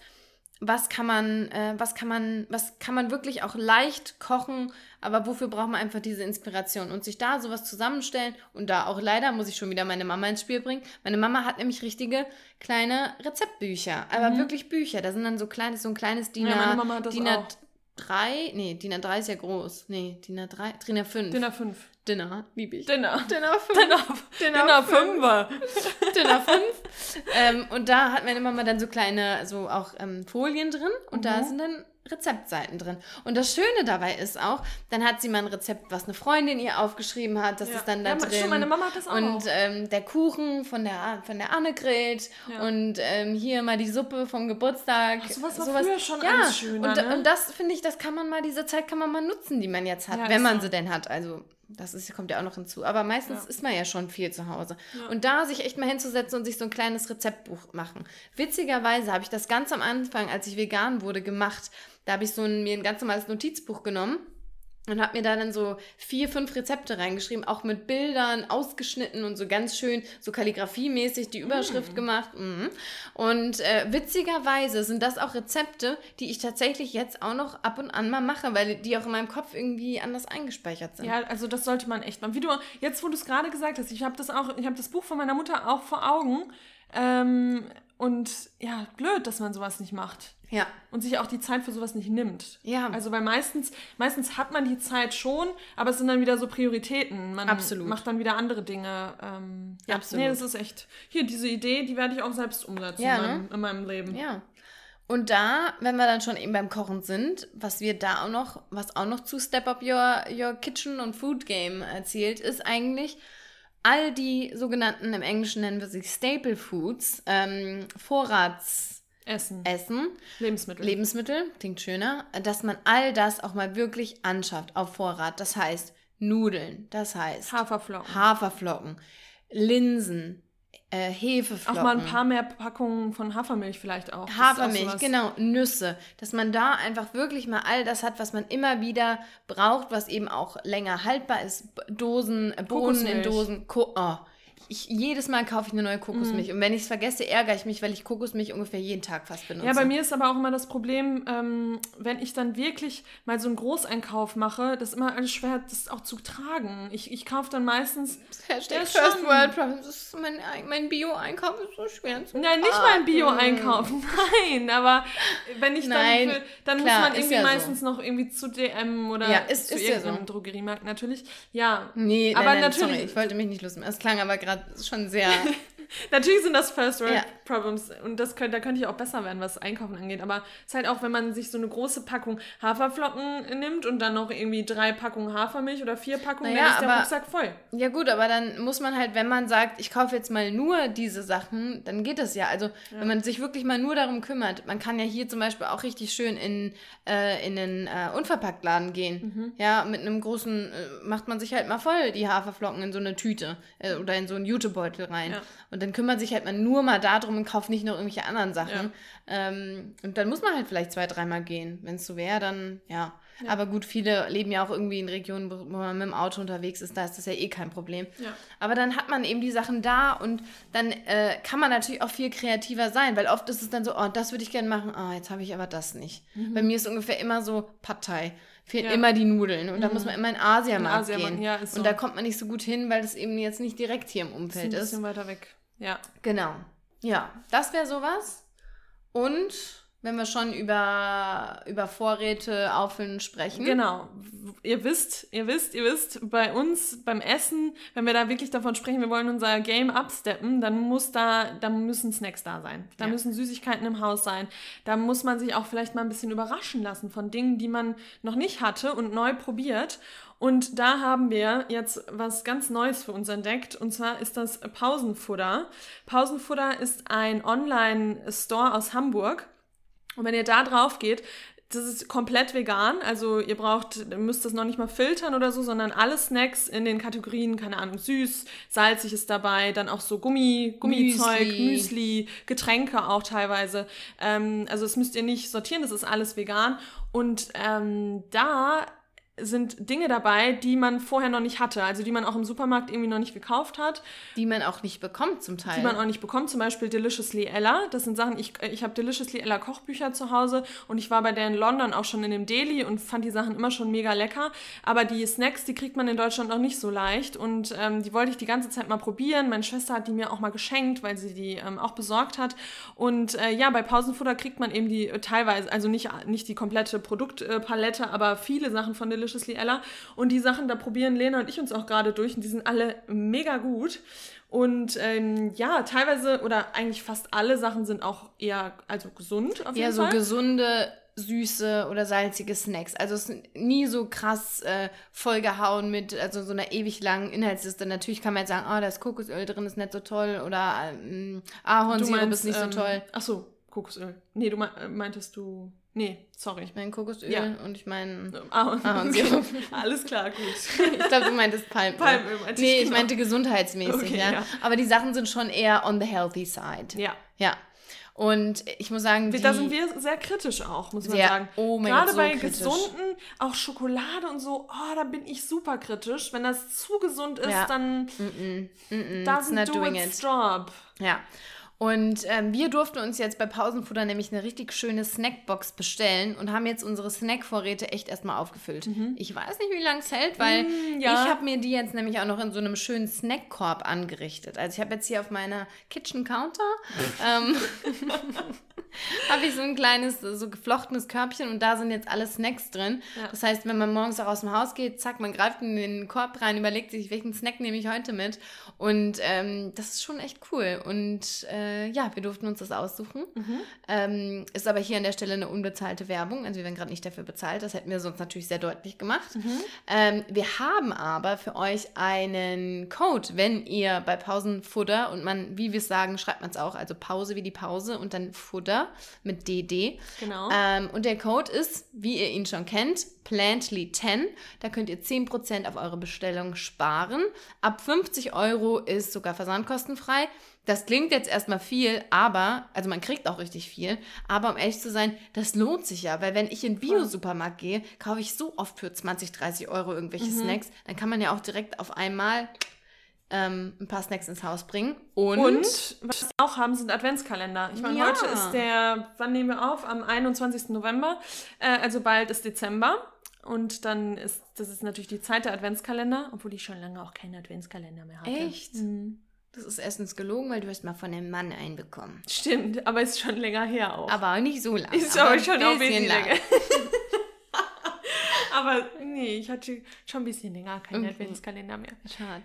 was kann man, äh, was kann man, was kann man wirklich auch leicht kochen, aber wofür braucht man einfach diese Inspiration und sich da sowas zusammenstellen und da auch leider muss ich schon wieder meine Mama ins Spiel bringen. Meine Mama hat nämlich richtige kleine Rezeptbücher, aber mhm. wirklich Bücher. Da sind dann so kleines, so ein kleines DIN A, DIN A3, nee, DIN A3 ist ja groß. Nee, DIN A3, DIN A5. DIN A5. Dinner, liebe ich. Dinner. Dinner 5. Dinner, Dinner 5. Dinner 5. ähm, und da hat meine Mama dann so kleine, so auch ähm, Folien drin und mhm. da sind dann Rezeptseiten drin. Und das Schöne dabei ist auch, dann hat sie mal ein Rezept, was eine Freundin ihr aufgeschrieben hat, das ja. ist dann da ja, drin. Schon, meine Mama hat das auch. Und ähm, der Kuchen von der, von der Annegret ja. und ähm, hier mal die Suppe vom Geburtstag. Ach, sowas war sowas, früher schon ja. alles schöner, und, ne? und das finde ich, das kann man mal, diese Zeit kann man mal nutzen, die man jetzt hat, wenn man so. sie denn hat. Also das ist, kommt ja auch noch hinzu. Aber meistens ja. ist man ja schon viel zu Hause. Ja. Und da sich echt mal hinzusetzen und sich so ein kleines Rezeptbuch machen. Witzigerweise habe ich das ganz am Anfang, als ich vegan wurde, gemacht. Da habe ich so ein, mir ein ganz normales Notizbuch genommen und habe mir da dann so vier, fünf Rezepte reingeschrieben, auch mit Bildern ausgeschnitten und so ganz schön, so kalligrafiemäßig die Überschrift mm. gemacht. Mm. Und äh, witzigerweise sind das auch Rezepte, die ich tatsächlich jetzt auch noch ab und an mal mache, weil die auch in meinem Kopf irgendwie anders eingespeichert sind. Ja, also das sollte man echt machen. Wie du, jetzt wo du es gerade gesagt hast, ich habe das auch, ich habe das Buch von meiner Mutter auch vor Augen. Ähm, und ja, blöd, dass man sowas nicht macht. Ja. Und sich auch die Zeit für sowas nicht nimmt. Ja. Also weil meistens, meistens hat man die Zeit schon, aber es sind dann wieder so Prioritäten. Man Absolut. macht dann wieder andere Dinge. Ähm, ja, Absolut. Nee, das ist echt. Hier, diese Idee, die werde ich auch selbst umsetzen ja, in, meinem, ne? in meinem Leben. Ja. Und da, wenn wir dann schon eben beim Kochen sind, was wir da auch noch, was auch noch zu Step Up Your, Your Kitchen und Food Game erzählt, ist eigentlich, all die sogenannten, im Englischen nennen wir sie Staple Foods, ähm, Vorrats- Essen. Essen. Lebensmittel. Lebensmittel, klingt schöner. Dass man all das auch mal wirklich anschafft auf Vorrat. Das heißt Nudeln, das heißt Haferflocken. Haferflocken, Linsen, äh, Hefeflocken. Auch mal ein paar mehr Packungen von Hafermilch vielleicht auch. Hafermilch, auch genau, Nüsse. Dass man da einfach wirklich mal all das hat, was man immer wieder braucht, was eben auch länger haltbar ist. Dosen, Bohnen in Dosen. Ko oh ich, jedes Mal kaufe ich eine neue Kokosmilch. Mhm. Und wenn ich es vergesse, ärgere ich mich, weil ich Kokosmilch ungefähr jeden Tag fast benutze. Ja, bei mir ist aber auch immer das Problem, ähm, wenn ich dann wirklich mal so einen Großeinkauf mache, das ist immer alles schwer, das auch zu tragen. Ich, ich kaufe dann meistens. Hashtag First schon, World Problems. Mein, mein Bio-Einkauf ist so schwer zu Nein, nicht mein Bio-Einkauf. Nein, aber wenn ich Nein, dann. Für, dann klar, muss man irgendwie ja meistens so. noch irgendwie zu DM oder ja, ist, zu ist irgendeinem ja so. Drogeriemarkt natürlich. Ja. Nee, aber nein, nein, natürlich. Sorry, ich wollte mich nicht lusten. Es klang aber gerade gerade schon sehr. Natürlich sind das First World ja. Problems und das könnte, da könnte ich auch besser werden, was Einkaufen angeht. Aber es ist halt auch, wenn man sich so eine große Packung Haferflocken nimmt und dann noch irgendwie drei Packungen Hafermilch oder vier Packungen, naja, dann ist der aber, Rucksack voll. Ja gut, aber dann muss man halt, wenn man sagt, ich kaufe jetzt mal nur diese Sachen, dann geht das ja. Also ja. wenn man sich wirklich mal nur darum kümmert, man kann ja hier zum Beispiel auch richtig schön in, äh, in den äh, Unverpacktladen gehen. Mhm. Ja, mit einem großen, äh, macht man sich halt mal voll die Haferflocken in so eine Tüte äh, oder in so einen Jutebeutel rein. Ja. Und dann kümmert sich halt man nur mal darum und kauft nicht noch irgendwelche anderen Sachen. Ja. Ähm, und dann muss man halt vielleicht zwei, dreimal gehen. Wenn es so wäre, dann ja. ja. Aber gut, viele leben ja auch irgendwie in Regionen, wo man mit dem Auto unterwegs ist, da ist das ja eh kein Problem. Ja. Aber dann hat man eben die Sachen da und dann äh, kann man natürlich auch viel kreativer sein, weil oft ist es dann so, oh, das würde ich gerne machen, oh, jetzt habe ich aber das nicht. Mhm. Bei mir ist ungefähr immer so Partei fehlen ja. immer die Nudeln. Und mhm. da muss man immer in Asiamarkt in gehen. Ja, so. Und da kommt man nicht so gut hin, weil das eben jetzt nicht direkt hier im Umfeld ist. Ein bisschen ist. weiter weg. Ja. Genau. Ja, das wäre sowas. Und wenn wir schon über, über Vorräte auffüllen sprechen. Genau. Ihr wisst, ihr wisst, ihr wisst, bei uns beim Essen, wenn wir da wirklich davon sprechen, wir wollen unser Game absteppen, dann muss da, da müssen Snacks da sein. Da ja. müssen Süßigkeiten im Haus sein. Da muss man sich auch vielleicht mal ein bisschen überraschen lassen von Dingen, die man noch nicht hatte und neu probiert. Und da haben wir jetzt was ganz Neues für uns entdeckt. Und zwar ist das Pausenfutter. Pausenfutter ist ein Online-Store aus Hamburg. Und wenn ihr da drauf geht, das ist komplett vegan. Also ihr braucht, müsst das noch nicht mal filtern oder so, sondern alle Snacks in den Kategorien, keine Ahnung, süß, salzig ist dabei, dann auch so Gummi, Gummizeug, Müsli, Müsli Getränke auch teilweise. Ähm, also das müsst ihr nicht sortieren, das ist alles vegan. Und ähm, da sind Dinge dabei, die man vorher noch nicht hatte, also die man auch im Supermarkt irgendwie noch nicht gekauft hat. Die man auch nicht bekommt zum Teil. Die man auch nicht bekommt, zum Beispiel Deliciously Ella. Das sind Sachen, ich, ich habe Deliciously Ella Kochbücher zu Hause und ich war bei der in London auch schon in dem Deli und fand die Sachen immer schon mega lecker. Aber die Snacks, die kriegt man in Deutschland noch nicht so leicht und ähm, die wollte ich die ganze Zeit mal probieren. Meine Schwester hat die mir auch mal geschenkt, weil sie die ähm, auch besorgt hat. Und äh, ja, bei Pausenfutter kriegt man eben die äh, teilweise, also nicht, nicht die komplette Produktpalette, aber viele Sachen von Deliciously Deliciously Ella. Und die Sachen, da probieren Lena und ich uns auch gerade durch und die sind alle mega gut. Und ähm, ja, teilweise oder eigentlich fast alle Sachen sind auch eher also gesund auf jeden ja, Fall. Ja, so gesunde süße oder salzige Snacks. Also es ist nie so krass äh, vollgehauen mit also so einer ewig langen Inhaltsliste. Natürlich kann man jetzt sagen, oh, da ist Kokosöl drin, ist nicht so toll oder ähm, Ahornsirup ist nicht ähm, so toll. Ach so, Kokosöl. Nee, du meintest du Nee, sorry. Ich meine Kokosöl ja. und ich meine ah, Ahornsirup. Alles klar, gut. ich glaube, du meintest Palmöl. Palmöl meinte Nee, ich, genau. meinte gesundheitsmäßig, okay, ja. ja. Aber die Sachen sind schon eher on the healthy side. Ja. Ja. Und ich muss sagen, da sind wir sehr kritisch auch, muss man sehr, sagen. Oh mein Gerade Gott, so bei kritisch. gesunden, auch Schokolade und so, oh, da bin ich super kritisch. Wenn das zu gesund ist, ja. dann mm -mm, mm -mm, doesn't do its it. job. Ja. Und ähm, wir durften uns jetzt bei Pausenfutter nämlich eine richtig schöne Snackbox bestellen und haben jetzt unsere Snackvorräte echt erstmal aufgefüllt. Mhm. Ich weiß nicht, wie lange es hält, weil mm, ja. ich habe mir die jetzt nämlich auch noch in so einem schönen Snackkorb angerichtet. Also ich habe jetzt hier auf meiner Kitchen Counter ähm, habe ich so ein kleines, so geflochtenes Körbchen und da sind jetzt alle Snacks drin. Ja. Das heißt, wenn man morgens auch aus dem Haus geht, zack, man greift in den Korb rein, überlegt sich, welchen Snack nehme ich heute mit. Und ähm, das ist schon echt cool. Und äh, ja, wir durften uns das aussuchen. Mhm. Ähm, ist aber hier an der Stelle eine unbezahlte Werbung. Also wir werden gerade nicht dafür bezahlt. Das hätten wir sonst natürlich sehr deutlich gemacht. Mhm. Ähm, wir haben aber für euch einen Code, wenn ihr bei Pausenfutter und man, wie wir es sagen, schreibt man es auch, also Pause wie die Pause und dann Futter mit DD. Genau. Ähm, und der Code ist, wie ihr ihn schon kennt, Plantly10. Da könnt ihr 10% auf eure Bestellung sparen. Ab 50 Euro ist sogar versandkostenfrei. Das klingt jetzt erstmal viel, aber, also man kriegt auch richtig viel, aber um ehrlich zu sein, das lohnt sich ja, weil wenn ich in Bio-Supermarkt gehe, kaufe ich so oft für 20, 30 Euro irgendwelche mhm. Snacks, dann kann man ja auch direkt auf einmal ähm, ein paar Snacks ins Haus bringen. Und, und was wir auch haben, sind Adventskalender. Ich meine, ja. heute ist der, wann nehmen wir auf? Am 21. November, äh, also bald ist Dezember. Und dann ist, das ist natürlich die Zeit der Adventskalender, obwohl ich schon lange auch keinen Adventskalender mehr hatte. Echt? Mhm. Das ist erstens gelogen, weil du hast mal von dem Mann einen bekommen. Stimmt, aber ist schon länger her auch. Aber auch nicht so lange. Ist aber, schon auch ein bisschen länger. aber nee, ich hatte schon ein bisschen länger keinen okay. Adventskalender mehr. Schade.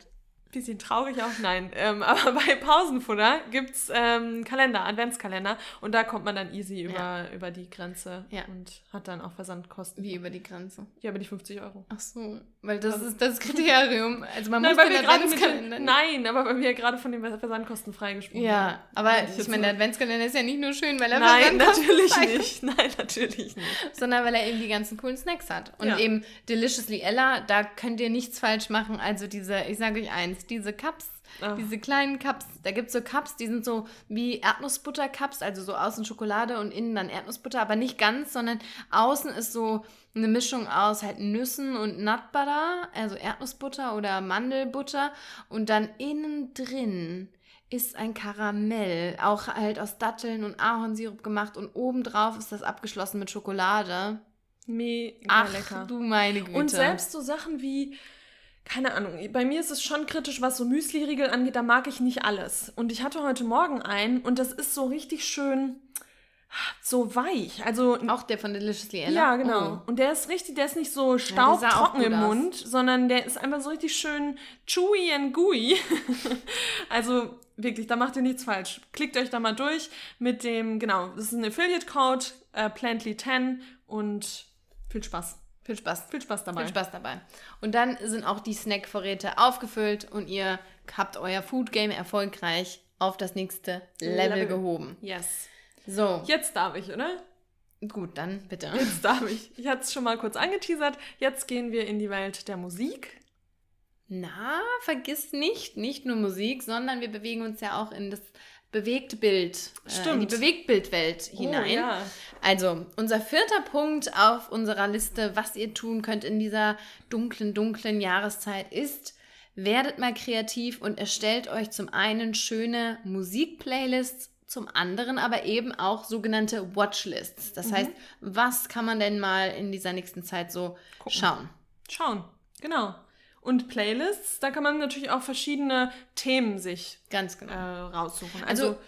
Bisschen traurig auch, nein. Ähm, aber bei Pausenfutter gibt es ähm, Kalender, Adventskalender und da kommt man dann easy über, ja. über die Grenze ja. und hat dann auch Versandkosten. Wie über die Grenze? Ja, über die 50 Euro. Ach so, weil das also, ist das Kriterium. Also man nein, muss den Adventskalender... Nein, aber weil wir gerade von den Versandkosten freigesprochen ja, haben. Ja, aber ich meine, der Adventskalender ist ja nicht nur schön, weil er Nein, natürlich nicht. Nein, natürlich nicht. Sondern weil er eben die ganzen coolen Snacks hat. Und ja. eben Deliciously Ella, da könnt ihr nichts falsch machen. Also diese, ich sage euch eins, diese Cups, Ach. diese kleinen Cups, da gibt es so Cups, die sind so wie Erdnussbutter-Cups, also so außen Schokolade und innen dann Erdnussbutter, aber nicht ganz, sondern außen ist so eine Mischung aus halt Nüssen und Nut Butter, also Erdnussbutter oder Mandelbutter und dann innen drin ist ein Karamell, auch halt aus Datteln und Ahornsirup gemacht und obendrauf ist das abgeschlossen mit Schokolade. Mega Ach, lecker. du meine Güte. Und selbst so Sachen wie keine Ahnung, bei mir ist es schon kritisch, was so Müsli-Riegel angeht, da mag ich nicht alles. Und ich hatte heute Morgen einen und das ist so richtig schön, so weich. Also auch der von Deliciously Ella. Ja, genau. Oh. Und der ist richtig, der ist nicht so staubtrocken ja, im Mund, aus. sondern der ist einfach so richtig schön chewy and gooey. also wirklich, da macht ihr nichts falsch. Klickt euch da mal durch mit dem, genau, das ist ein Affiliate Code, äh, Plantly10 und viel Spaß. Viel Spaß. Viel Spaß dabei. Viel Spaß dabei. Und dann sind auch die Snackvorräte aufgefüllt und ihr habt euer Food Game erfolgreich auf das nächste Level, Level. gehoben. Yes. So. Jetzt darf ich, oder? Gut, dann bitte. Jetzt darf ich. Ich hatte es schon mal kurz angeteasert. Jetzt gehen wir in die Welt der Musik. Na, vergiss nicht, nicht nur Musik, sondern wir bewegen uns ja auch in das Bewegtbild, äh, in die Bewegtbildwelt oh, hinein. Ja. Also, unser vierter Punkt auf unserer Liste, was ihr tun könnt in dieser dunklen, dunklen Jahreszeit, ist, werdet mal kreativ und erstellt euch zum einen schöne Musikplaylists zum anderen aber eben auch sogenannte Watchlists. Das mhm. heißt, was kann man denn mal in dieser nächsten Zeit so Gucken. schauen? Schauen, genau. Und Playlists, da kann man natürlich auch verschiedene Themen sich Ganz genau. äh, raussuchen. Also, also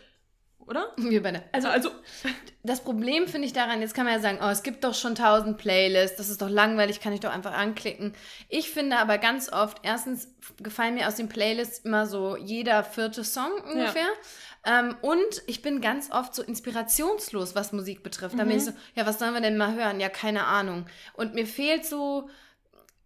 oder? Wir beide. Also, also das Problem finde ich daran, jetzt kann man ja sagen, oh, es gibt doch schon tausend Playlists, das ist doch langweilig, kann ich doch einfach anklicken. Ich finde aber ganz oft, erstens gefallen mir aus den Playlists immer so jeder vierte Song ungefähr. Ja. Ähm, und ich bin ganz oft so inspirationslos, was Musik betrifft. Da bin ich mhm. so, ja, was sollen wir denn mal hören? Ja, keine Ahnung. Und mir fehlt so,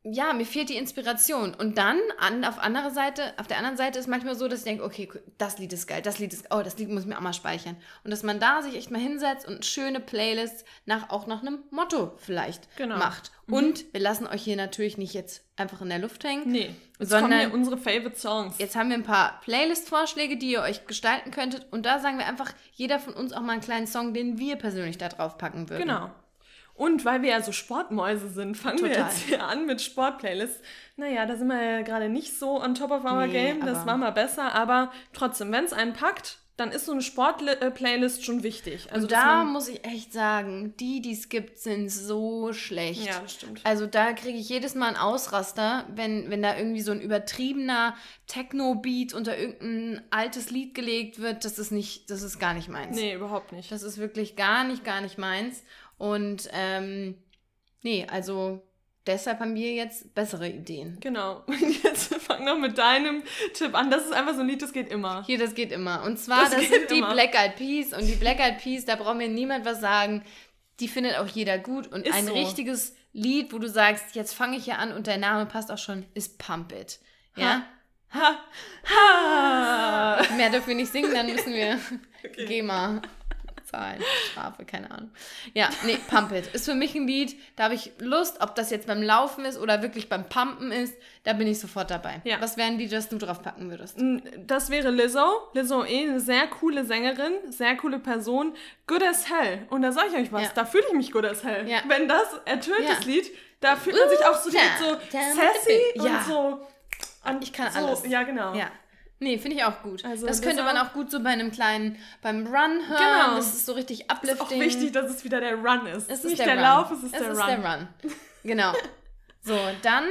ja, mir fehlt die Inspiration. Und dann an, auf andere Seite, auf der anderen Seite ist manchmal so, dass ich denke, okay, das Lied ist geil, das Lied ist, oh, das Lied muss ich mir auch mal speichern. Und dass man da sich echt mal hinsetzt und schöne Playlists nach, auch nach einem Motto vielleicht genau. macht. Mhm. Und wir lassen euch hier natürlich nicht jetzt einfach in der Luft hängen. Nee, jetzt sondern kommen hier unsere Favorite Songs. Jetzt haben wir ein paar Playlist-Vorschläge, die ihr euch gestalten könntet. Und da sagen wir einfach, jeder von uns auch mal einen kleinen Song, den wir persönlich da drauf packen würden. Genau. Und weil wir ja so Sportmäuse sind, fangen Total. wir jetzt hier an mit Sportplaylists. Naja, da sind wir ja gerade nicht so on top of our nee, game. Das war mal besser. Aber trotzdem, wenn es einen packt, dann ist so eine Sport-Playlist schon wichtig. Also und da muss ich echt sagen, die, die es gibt, sind so schlecht. Ja, stimmt. Also da kriege ich jedes Mal einen Ausraster, wenn, wenn da irgendwie so ein übertriebener Techno-Beat unter irgendein altes Lied gelegt wird. Das ist nicht, das ist gar nicht meins. Nee, überhaupt nicht. Das ist wirklich gar nicht, gar nicht meins. Und ähm, nee, also deshalb haben wir jetzt bessere Ideen. Genau. Und jetzt fang noch mit deinem Tipp an. Das ist einfach so ein Lied, das geht immer. Hier, das geht immer. Und zwar, das, das sind die immer. Black Eyed Peas. Und die Black Eyed Peas, da braucht mir niemand was sagen. Die findet auch jeder gut. Und ist ein so. richtiges Lied, wo du sagst, jetzt fange ich hier an und der Name passt auch schon, ist Pump It. Ja? Ha. Ha. ha. Mehr dürfen wir nicht singen, dann müssen wir okay. GEMA Zahlen, Strafe, keine Ahnung. Ja, nee, Pump It ist für mich ein Lied, da habe ich Lust, ob das jetzt beim Laufen ist oder wirklich beim Pumpen ist, da bin ich sofort dabei. Ja. Was wären die, das du drauf packen würdest? Das wäre Lizzo. Lizzo eh eine sehr coole Sängerin, sehr coole Person, good as hell. Und da sage ich euch was, ja. da fühle ich mich good as hell. Ja. Wenn das ertönt, das Lied, da fühlt man sich auch so, so sassy und so... Ich kann so, alles. Ja, genau. Ja. Nee, finde ich auch gut. Also das könnte man auch gut so bei einem kleinen, beim Run hören. Genau. Das ist so richtig uplifting. Es ist auch wichtig, dass es wieder der Run ist. Es ist nicht der, der Lauf, es ist es der ist Run. der Run. Genau. so, dann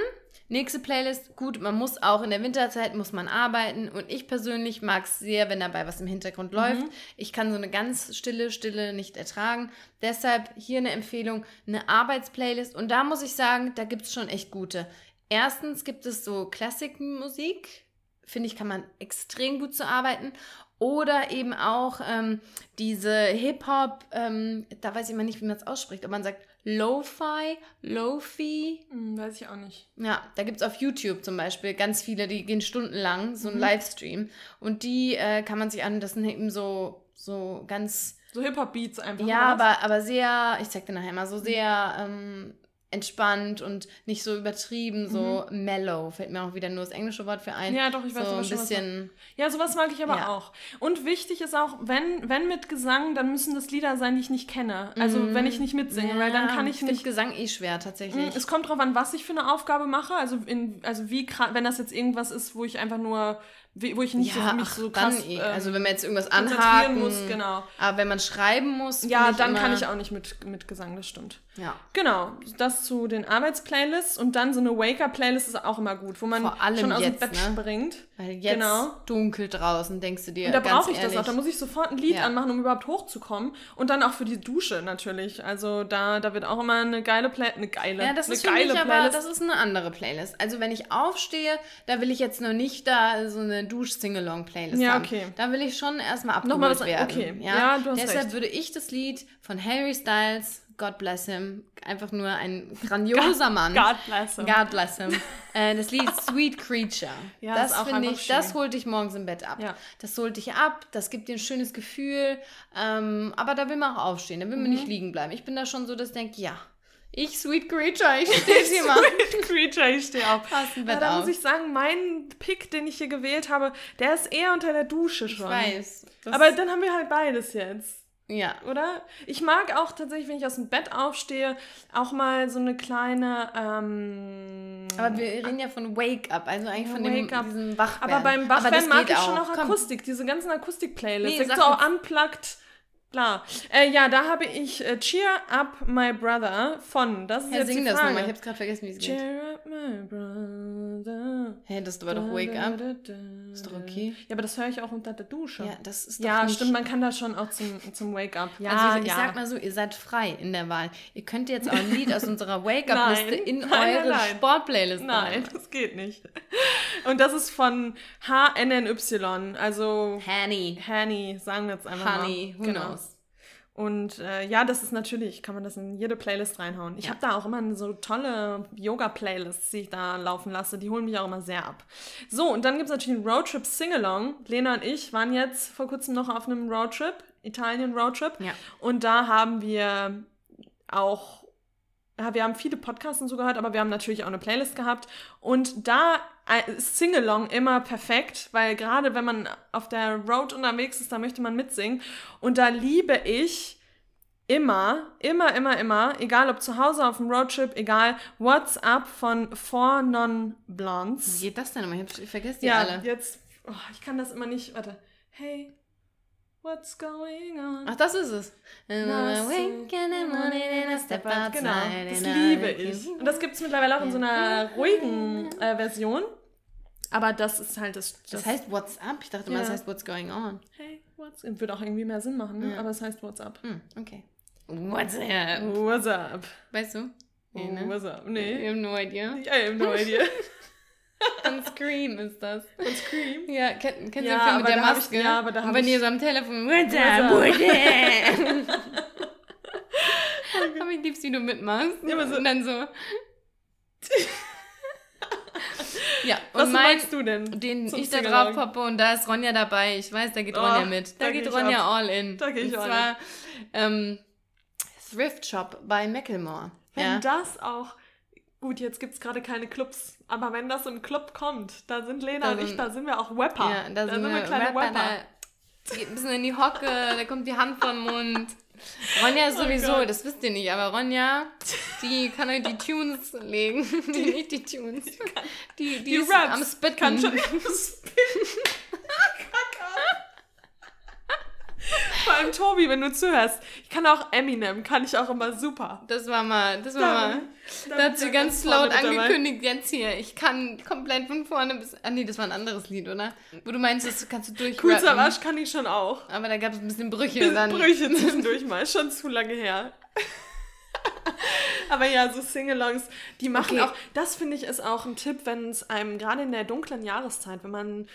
nächste Playlist. Gut, man muss auch in der Winterzeit muss man arbeiten und ich persönlich mag es sehr, wenn dabei was im Hintergrund mhm. läuft. Ich kann so eine ganz stille Stille nicht ertragen. Deshalb hier eine Empfehlung, eine Arbeitsplaylist und da muss ich sagen, da gibt es schon echt gute. Erstens gibt es so Klassikmusik, finde ich, kann man extrem gut zu arbeiten. Oder eben auch ähm, diese Hip-Hop, ähm, da weiß ich immer nicht, wie man es ausspricht, aber man sagt Lo-Fi, Lo-Fi. Hm, weiß ich auch nicht. Ja, da gibt es auf YouTube zum Beispiel ganz viele, die gehen stundenlang, so ein mhm. Livestream. Und die äh, kann man sich an, das sind eben so, so ganz. So Hip-Hop-Beats einfach. Ja, aber, aber sehr, ich zeig dir nachher mal, so sehr ähm, entspannt und nicht so übertrieben, so mhm. mellow. Fällt mir auch wieder nur das englische Wort für ein. Ja, doch, ich weiß so ein bisschen. Ja, sowas mag ich aber ja. auch. Und wichtig ist auch, wenn, wenn mit Gesang, dann müssen das Lieder sein, die ich nicht kenne. Also mhm. wenn ich nicht mitsinge, ja, weil dann kann ich, ich nicht. Gesang eh schwer tatsächlich. Mhm, es kommt drauf an, was ich für eine Aufgabe mache. Also in, also wie wenn das jetzt irgendwas ist, wo ich einfach nur wo ich nicht ja, so, mich ach, so krass eh. also wenn man jetzt irgendwas anhaken muss, genau. Aber wenn man schreiben muss, ja, dann kann ich auch nicht mit mit Gesang, das stimmt. Ja. Genau, das zu den Arbeitsplaylists und dann so eine Wake-up-Playlist ist auch immer gut, wo man schon aus jetzt, dem Bett ne? springt. Weil jetzt genau. dunkel draußen, denkst du dir. Und da brauche ich ehrlich. das auch. Da muss ich sofort ein Lied ja. anmachen, um überhaupt hochzukommen. Und dann auch für die Dusche natürlich. Also da, da wird auch immer eine geile Playlist. Eine geile. Ja, das eine ist geile mich, aber das ist eine andere Playlist. Also wenn ich aufstehe, da will ich jetzt noch nicht da so eine Dusch-Singalong-Playlist ja, haben. Okay. Da will ich schon erstmal abgeholt Nochmal was, werden. Okay. Ja, ja Deshalb recht. würde ich das Lied von Harry Styles God bless him. Einfach nur ein grandioser God, Mann. God bless him. God bless him. Äh, das Lied Sweet Creature. Ja, das finde ich, schön. das holt dich morgens im Bett ab. Ja. Das holt dich ab, das gibt dir ein schönes Gefühl. Ähm, aber da will man auch aufstehen, da will man mhm. nicht liegen bleiben. Ich bin da schon so, dass ich denke, ja, ich, Sweet Creature, ich stehe hier mal. Sweet Creature, ich stehe auf. Ja, da muss ich sagen, mein Pick, den ich hier gewählt habe, der ist eher unter der Dusche schon. Ich weiß. Aber dann haben wir halt beides jetzt. Ja. Oder? Ich mag auch tatsächlich, wenn ich aus dem Bett aufstehe, auch mal so eine kleine. Ähm, aber wir reden ja von Wake-up, also eigentlich von dem, up. diesem Wachwerden. Aber beim Wachwerden mag ich auch. schon auch Akustik, Komm. diese ganzen Akustik-Playlists. Nee, so auch unplugged Klar. Äh, ja, da habe ich äh, Cheer Up My Brother von. Das ist hey, jetzt sing die Frage. das nochmal. Ich habe gerade vergessen, wie es geht. Cheer Up My Brother. Hey, das war doch Wake Up. Ist doch okay. Ja, aber das höre ich auch unter der Dusche. Ja, das ist doch Ja, stimmt. Man kann das schon auch zum, zum Wake Up. Ja, also ich, ja. sag mal so, ihr seid frei in der Wahl. Ihr könnt jetzt auch ein Lied aus unserer Wake Up Liste in nein, eure Sportplaylist Nein, das geht nicht. Und das ist von HNNY, also Hanny. Hanny, sagen wir jetzt einfach Honey, mal. Who genau. knows? Und äh, ja, das ist natürlich, kann man das in jede Playlist reinhauen. Ich ja. habe da auch immer so tolle Yoga-Playlists, die ich da laufen lasse. Die holen mich auch immer sehr ab. So, und dann gibt es natürlich einen Roadtrip Singalong. Lena und ich waren jetzt vor kurzem noch auf einem Roadtrip, Italien Roadtrip. Ja. Und da haben wir auch ja, wir haben viele Podcasts und so gehört, aber wir haben natürlich auch eine Playlist gehabt. Und da Singalong immer perfekt, weil gerade wenn man auf der Road unterwegs ist, da möchte man mitsingen. Und da liebe ich immer, immer, immer, immer, egal ob zu Hause auf dem Roadtrip, egal, What's Up von Four Non-Blondes. Wie geht das denn immer? Ich vergesse die ja, alle. jetzt, oh, ich kann das immer nicht, warte. Hey, What's going on? Ach, das ist es. Genau, das liebe ich. Und das gibt es mittlerweile auch in so einer ruhigen äh, Version. Aber das ist halt das. Das, das heißt What's up? Ich dachte ja. mal, das heißt What's going on. Hey, what's up? Würde auch irgendwie mehr Sinn machen, ne? Ja. aber es heißt What's up. Hm, okay. What's up? What's up? Weißt du? Nee, ne? What's up? Nee. I have no idea. I have no idea. Von Scream ist das. Von Scream? Ja, kennt, kennt ja, den Film mit der Maske? Ich, ja, aber da Und wenn ihr so am Telefon What's up, Aber ich lieb's, wie du mitmachst. Ja, aber so. Und dann so. ja, und Was mein, meinst du denn? Den ich da drauf poppe und da ist Ronja dabei. Ich weiß, da geht oh, Ronja mit. Da, da geht Ronja ab. all in. Da gehe ich und all zwar, in. Ähm, Thrift Shop bei Macklemore. Wenn ja. das auch Gut, jetzt gibt es gerade keine Clubs, aber wenn das im Club kommt, da sind Lena da und ich, da sind wir auch Rapper. Ja, da, da sind, wir kleine Rapper. Rapper. Da geht ein bisschen in die Hocke, da kommt die Hand vom Mund. Ronja ist oh sowieso, oh das wisst ihr nicht, aber Ronja, die kann euch die Tunes legen. Die, nicht die Tunes. Die, die, die ist Raps am Spitten. Kann schon am Spitten. Vor allem Tobi, wenn du zuhörst. Ich kann auch Eminem, kann ich auch immer super. Das war mal, das war dann, mal. Da hat sie ganz laut angekündigt, jetzt hier, ich kann komplett von vorne bis. Ah nee, das war ein anderes Lied, oder? Wo du meinst, das kannst du durch. Cool Savage kann ich schon auch. Aber da gab es ein bisschen Brüche bisschen dann. Brüche zwischendurch mal, schon zu lange her. Aber ja, so Singalongs, die machen okay. auch, das finde ich ist auch ein Tipp, wenn es einem gerade in der dunklen Jahreszeit, wenn man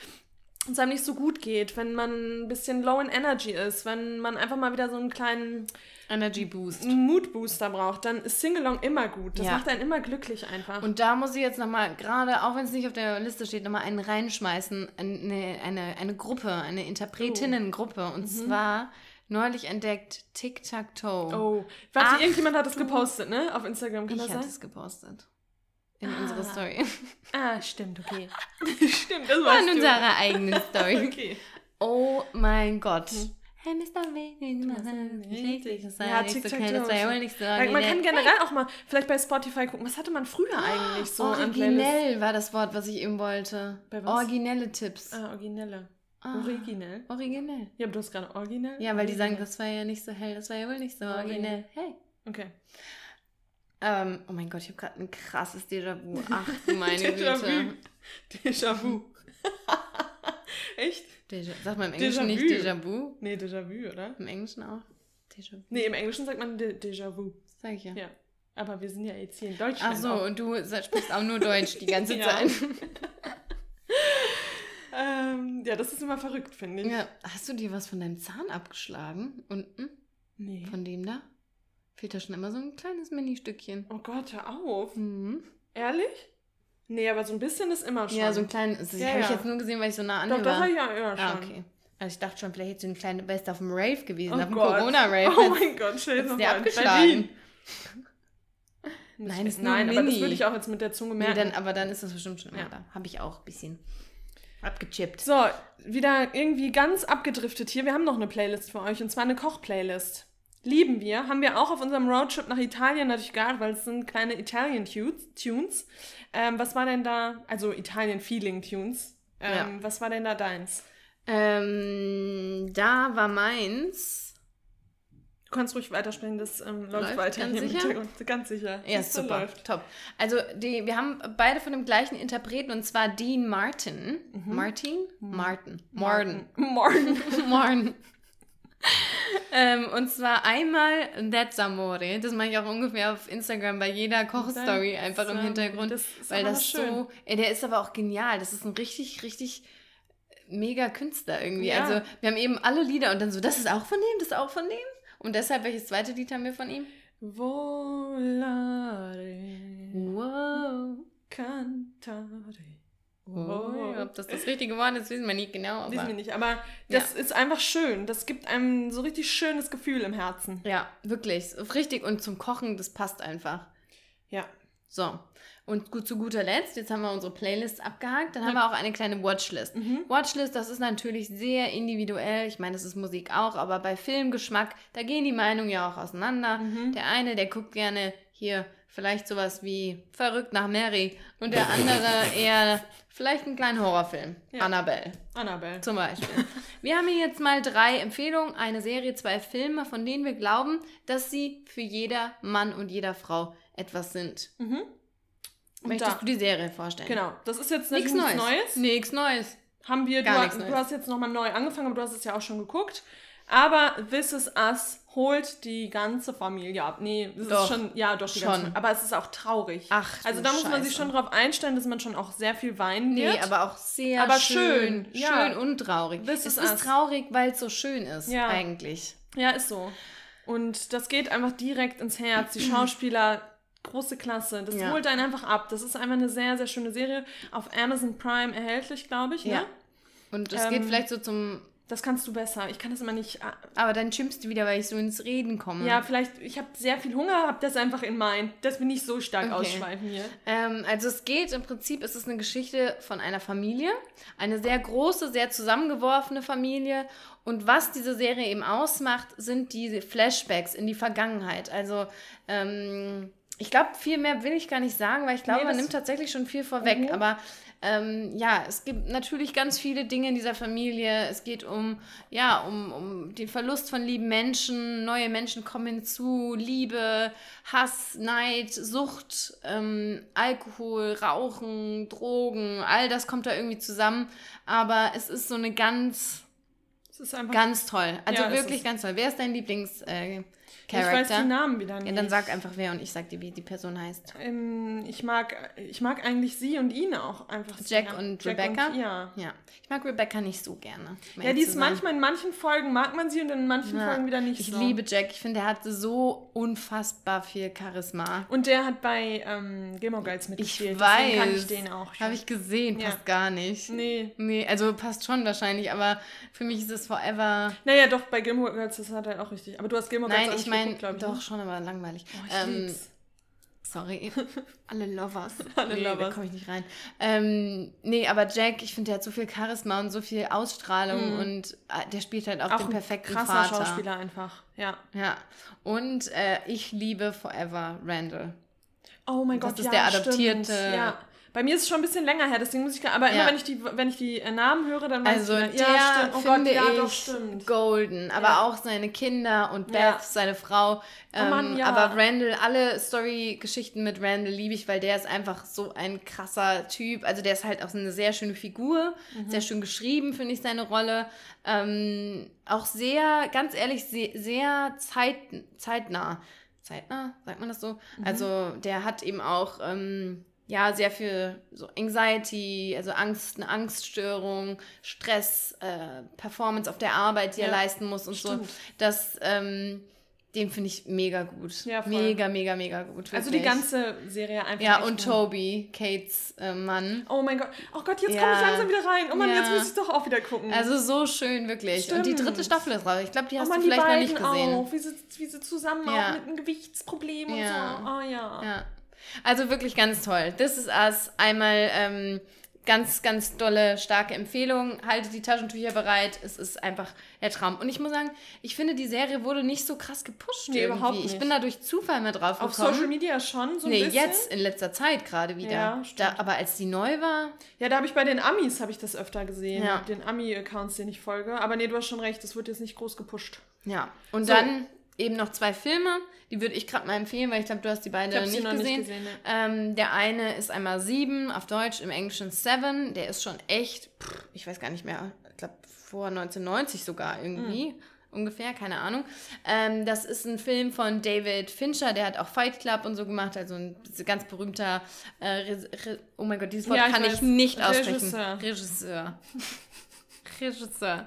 es einem nicht so gut geht, wenn man ein bisschen low in energy ist, wenn man einfach mal wieder so einen kleinen Energy Boost, Mood Booster braucht, dann ist Singalong immer gut. Das ja. macht einen immer glücklich einfach. Und da muss ich jetzt nochmal, gerade auch wenn es nicht auf der Liste steht, nochmal einen reinschmeißen, eine, eine, eine Gruppe, eine Interpretinnengruppe. Und mhm. zwar neulich entdeckt Tic-Tac-Toe. Oh, warte, Ach, irgendjemand hat das gepostet, ne? Auf Instagram, kann ich das sein? Ich hatte es gepostet in ah. unserer Story. Ah, stimmt, okay. stimmt, das war in unserer eigenen Story. okay. Oh mein Gott. Hm. Hey, Mr. Ja, nicht so Man kann generell auch mal vielleicht bei Spotify gucken, was hatte man früher eigentlich so Originell war das Wort, was ich eben wollte. Originelle Tipps. Ah, originelle. Ah, originell? Originell. Ja, aber du hast gerade originell? Ja, weil originell. die sagen, das war ja nicht so hell, das war ja wohl nicht so originell. Hey. Okay. Ähm, oh mein Gott, ich habe gerade ein krasses Déjà-vu. Ach du meine Güte. Déjà-vu. Echt? Déjà sagt man im Englischen nicht Déjà-vu? Nee, Déjà-vu, oder? Im Englischen auch. Déjà-vu. Nee, im Englischen sagt man Déjà-vu. Sag ich ja. Ja. Aber wir sind ja jetzt hier in Deutschland. Ach so, auch. und du sprichst auch nur Deutsch die ganze Zeit. ähm, ja, das ist immer verrückt, finde ich. Ja. Hast du dir was von deinem Zahn abgeschlagen? Unten? Nee. Von dem da? Fehlt da schon immer so ein kleines Mini-Stückchen. Oh Gott, hör auf. Mhm. Ehrlich? Nee, aber so ein bisschen ist immer schon. Ja, so ein kleines. Das ja, habe ja. ich jetzt nur gesehen, weil ich so nah an Doch, war. Das ich ja immer ah, schon. Ah, okay. Also ich dachte schon, vielleicht hättest du eine kleine Beste auf dem Rave gewesen, oh auf dem Corona-Rave. Oh mein Gott, stell dir dir abgeschlagen. Nein, ist Nein, aber das würde ich auch jetzt mit der Zunge merken. Nee, dann, aber dann ist das bestimmt schon. Ja da habe ich auch ein bisschen abgechippt. So, wieder irgendwie ganz abgedriftet hier. Wir haben noch eine Playlist für euch und zwar eine Koch-Playlist. Lieben wir. Haben wir auch auf unserem Roadtrip nach Italien natürlich gehabt, weil es sind kleine Italien-Tunes. Ähm, was war denn da? Also Italien-Feeling-Tunes. Ähm, ja. Was war denn da deins? Ähm, da war meins. Du kannst ruhig weitersprechen, das ähm, läuft, läuft, weiter ganz hier sicher? Ganz sicher. Ja, das super. Läuft. Top. Also die, wir haben beide von dem gleichen Interpreten und zwar Dean Martin. Mhm. Martin? Martin. Martin. Martin. Martin. Ähm, und zwar einmal That's Amore. Das mache ich auch ungefähr auf Instagram bei jeder Kochstory einfach im Hintergrund. Das weil das schön. so. Ey, der ist aber auch genial. Das ist ein richtig, richtig mega Künstler irgendwie. Ja. Also wir haben eben alle Lieder und dann so, das ist auch von dem, das ist auch von dem. Und deshalb, welches zweite Lied haben wir von ihm? Volare. Wow. Cantare. Oh, ob das das richtige Wort ist, wissen wir nicht genau. Aber, wissen wir nicht, aber das ja. ist einfach schön. Das gibt einem so richtig schönes Gefühl im Herzen. Ja, wirklich. Richtig. Und zum Kochen, das passt einfach. Ja. So. Und gut, zu guter Letzt, jetzt haben wir unsere Playlist abgehakt, dann haben wir auch eine kleine Watchlist. Mhm. Watchlist, das ist natürlich sehr individuell. Ich meine, das ist Musik auch, aber bei Filmgeschmack, da gehen die Meinungen ja auch auseinander. Mhm. Der eine, der guckt gerne hier vielleicht sowas wie Verrückt nach Mary und der andere eher vielleicht einen kleinen Horrorfilm. Ja. Annabelle. Annabelle. Zum Beispiel. wir haben hier jetzt mal drei Empfehlungen, eine Serie, zwei Filme, von denen wir glauben, dass sie für jeder Mann und jeder Frau etwas sind. Mhm. Möchtest da. du die Serie vorstellen? Genau. Das ist jetzt nichts Neues. Neues. Nichts Neues. Haben wir, Gar du, du hast jetzt nochmal neu angefangen, aber du hast es ja auch schon geguckt. Aber This Is Us holt die ganze Familie ab. Nee, das doch, ist schon, ja, doch, die schon. ganze Aber es ist auch traurig. Ach, Also da muss man sich schon darauf einstellen, dass man schon auch sehr viel weinen wird. Nee, aber auch sehr aber schön. Schön, ja. schön und traurig. This es ist us. traurig, weil es so schön ist, ja. eigentlich. Ja, ist so. Und das geht einfach direkt ins Herz. Die Schauspieler große Klasse. Das ja. holt einen einfach ab. Das ist einfach eine sehr, sehr schöne Serie. Auf Amazon Prime erhältlich, glaube ich. Ne? Ja. Und es ähm, geht vielleicht so zum. Das kannst du besser. Ich kann das immer nicht. Ah, Aber dann schimpfst du wieder, weil ich so ins Reden komme. Ja, vielleicht. Ich habe sehr viel Hunger, habe das einfach in mein. Das bin nicht so stark okay. ausschweifen hier. Ähm, also es geht im Prinzip, es ist eine Geschichte von einer Familie. Eine sehr große, sehr zusammengeworfene Familie. Und was diese Serie eben ausmacht, sind diese Flashbacks in die Vergangenheit. Also ähm, ich glaube, viel mehr will ich gar nicht sagen, weil ich glaube, nee, man nimmt tatsächlich schon viel vorweg. Mhm. Aber ähm, ja, es gibt natürlich ganz viele Dinge in dieser Familie. Es geht um, ja, um, um den Verlust von lieben Menschen. Neue Menschen kommen hinzu. Liebe, Hass, Neid, Sucht, ähm, Alkohol, Rauchen, Drogen. All das kommt da irgendwie zusammen. Aber es ist so eine ganz, ganz toll. Also ja, wirklich ganz toll. Wer ist dein Lieblings... Äh, Charakter. Ich weiß die Namen wieder nicht. Ja, dann sag einfach wer und ich sag dir, wie die Person heißt. Ähm, ich, mag, ich mag eigentlich sie und ihn auch einfach. Jack sehr. und Jack Rebecca? Und, ja. ja. Ich mag Rebecca nicht so gerne. Ja, die ist manchmal, in manchen Folgen mag man sie und in manchen ja. Folgen wieder nicht ich so. Ich liebe Jack. Ich finde, er hat so unfassbar viel Charisma. Und der hat bei ähm, Gilmore Girls mitgespielt. Ich weiß. kann ich den auch. Habe ich gesehen. Passt ja. gar nicht. Nee. Nee, also passt schon wahrscheinlich, aber für mich ist es forever. Naja, doch, bei Gilmore Girls, das hat er auch richtig. Aber du hast Gilmore Girls Nein, ich meine, doch ne? schon, aber langweilig. Oh, ich ähm, Sorry, alle Lovers. alle nee, Lovers. Da komme ich nicht rein. Ähm, nee, aber Jack, ich finde, der hat so viel Charisma und so viel Ausstrahlung mm. und äh, der spielt halt auch, auch den perfekten ein krasser Vater. Schauspieler einfach, ja. Ja. Und äh, ich liebe Forever Randall. Oh mein das Gott, ist ja, der adoptierte. Ja. Bei mir ist es schon ein bisschen länger her, deswegen muss ich, aber immer wenn ich die, wenn ich die äh, Namen höre, dann weiß also ich, der ja, stimmt. Oh Gott, ja, doch, stimmt. golden, aber ja. auch seine Kinder und Beth, ja. seine Frau. Ähm, oh Mann, ähm, ja. Aber Randall, alle Story-Geschichten mit Randall liebe ich, weil der ist einfach so ein krasser Typ. Also der ist halt auch so eine sehr schöne Figur, mhm. sehr schön geschrieben, finde ich, seine Rolle. Ähm, auch sehr, ganz ehrlich, sehr, sehr zeit, zeitnah. Zeitnah, sagt man das so? Mhm. Also der hat eben auch... Ähm, ja, sehr viel so Anxiety, also Angst, eine Angststörung, Stress, äh, Performance auf der Arbeit, die ja, er leisten muss und stimmt. so. Das, ähm, den finde ich mega gut. Ja, voll. Mega, mega, mega gut. Wirklich. Also die ganze Serie einfach. Ja, und Toby, Kates äh, Mann. Oh mein Gott. Oh Gott, jetzt ja. komme ich langsam wieder rein. Oh Mann, ja. jetzt muss ich doch auch wieder gucken. Also so schön, wirklich. Stimmt. Und die dritte Staffel ist raus. Ich glaube, die oh hast oh Mann, du vielleicht noch nicht gesehen. Auch. Wie sie, wie sie zusammen auch mit einem Gewichtsproblem und so. Oh ja. Ja. Also wirklich ganz toll. This is Us. Einmal ähm, ganz, ganz dolle, starke Empfehlung. Haltet die Taschentücher bereit. Es ist einfach der Traum. Und ich muss sagen, ich finde, die Serie wurde nicht so krass gepusht nee, irgendwie. Überhaupt nicht. Ich bin da durch Zufall mal drauf Auf gekommen. Auf Social Media schon, so ein nee, bisschen. jetzt, in letzter Zeit gerade wieder. Ja, da, aber als die neu war... Ja, da habe ich bei den Amis, habe ich das öfter gesehen. Ja. Den Ami-Accounts, denen ich folge. Aber nee, du hast schon recht, das wird jetzt nicht groß gepusht. Ja, und so. dann eben noch zwei Filme, die würde ich gerade mal empfehlen, weil ich glaube, du hast die beiden nicht, gesehen. nicht gesehen. Ne? Ähm, der eine ist einmal Sieben, auf Deutsch, im Englischen Seven. Der ist schon echt, pff, ich weiß gar nicht mehr, ich glaube vor 1990 sogar irgendwie. Mhm. Ungefähr, keine Ahnung. Ähm, das ist ein Film von David Fincher, der hat auch Fight Club und so gemacht, also ein ganz berühmter, äh, oh mein Gott, dieses Wort ja, kann ich, ich nicht aussprechen. Regisseur. Regisseur. Regisseur.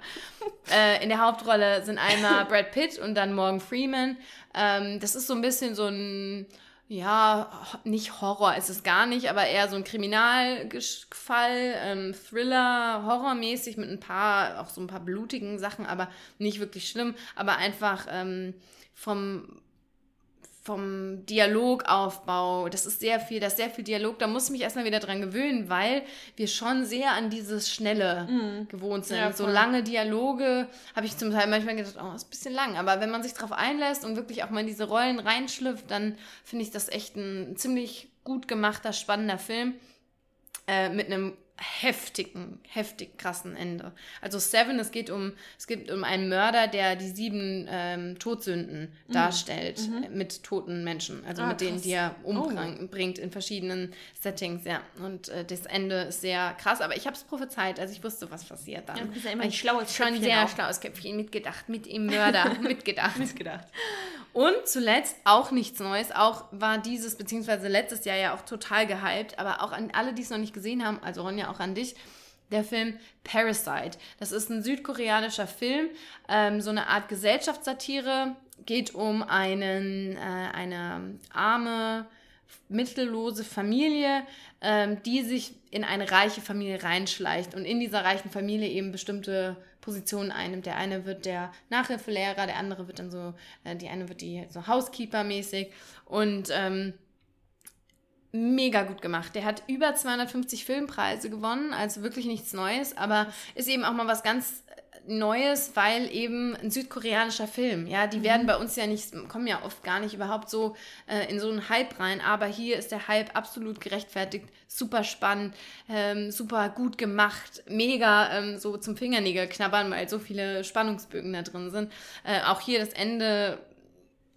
äh, in der Hauptrolle sind einmal Brad Pitt und dann Morgan Freeman. Ähm, das ist so ein bisschen so ein, ja, nicht Horror ist es gar nicht, aber eher so ein Kriminalfall, ähm, Thriller, Horrormäßig mit ein paar, auch so ein paar blutigen Sachen, aber nicht wirklich schlimm, aber einfach ähm, vom vom Dialogaufbau, das ist sehr viel, das ist sehr viel Dialog, da muss ich mich erstmal wieder dran gewöhnen, weil wir schon sehr an dieses Schnelle mm. gewohnt sind. Ja, so lange Dialoge habe ich zum Teil manchmal gedacht, oh, ist ein bisschen lang, aber wenn man sich darauf einlässt und wirklich auch mal in diese Rollen reinschlüpft, dann finde ich das echt ein ziemlich gut gemachter, spannender Film äh, mit einem heftigen, heftig krassen Ende. Also Seven, es geht um, es geht um einen Mörder, der die sieben ähm, Todsünden mhm. darstellt mhm. mit toten Menschen, also ah, mit denen, die er umbringt oh. in verschiedenen Settings, ja. Und äh, das Ende ist sehr krass, aber ich habe es prophezeit, also ich wusste, was passiert dann. Ja, du bist ja immer ein schlaues Schon sehr auch. schlaues Köpfchen mitgedacht, mit dem Mörder mitgedacht. mitgedacht. Und zuletzt auch nichts Neues, auch war dieses, beziehungsweise letztes Jahr ja auch total gehypt, aber auch an alle, die es noch nicht gesehen haben, also Ronja auch an dich, der Film Parasite. Das ist ein südkoreanischer Film, ähm, so eine Art Gesellschaftssatire, geht um einen, äh, eine arme, mittellose Familie, ähm, die sich in eine reiche Familie reinschleicht und in dieser reichen Familie eben bestimmte Positionen einnimmt. Der eine wird der Nachhilfelehrer, der andere wird dann so, äh, die eine wird die so Housekeeper-mäßig und ähm, mega gut gemacht. Der hat über 250 Filmpreise gewonnen, also wirklich nichts Neues, aber ist eben auch mal was ganz Neues, weil eben ein südkoreanischer Film, ja, die mhm. werden bei uns ja nicht, kommen ja oft gar nicht überhaupt so äh, in so einen Hype rein, aber hier ist der Hype absolut gerechtfertigt, super spannend, ähm, super gut gemacht, mega ähm, so zum Fingernägel knabbern, weil so viele Spannungsbögen da drin sind. Äh, auch hier das Ende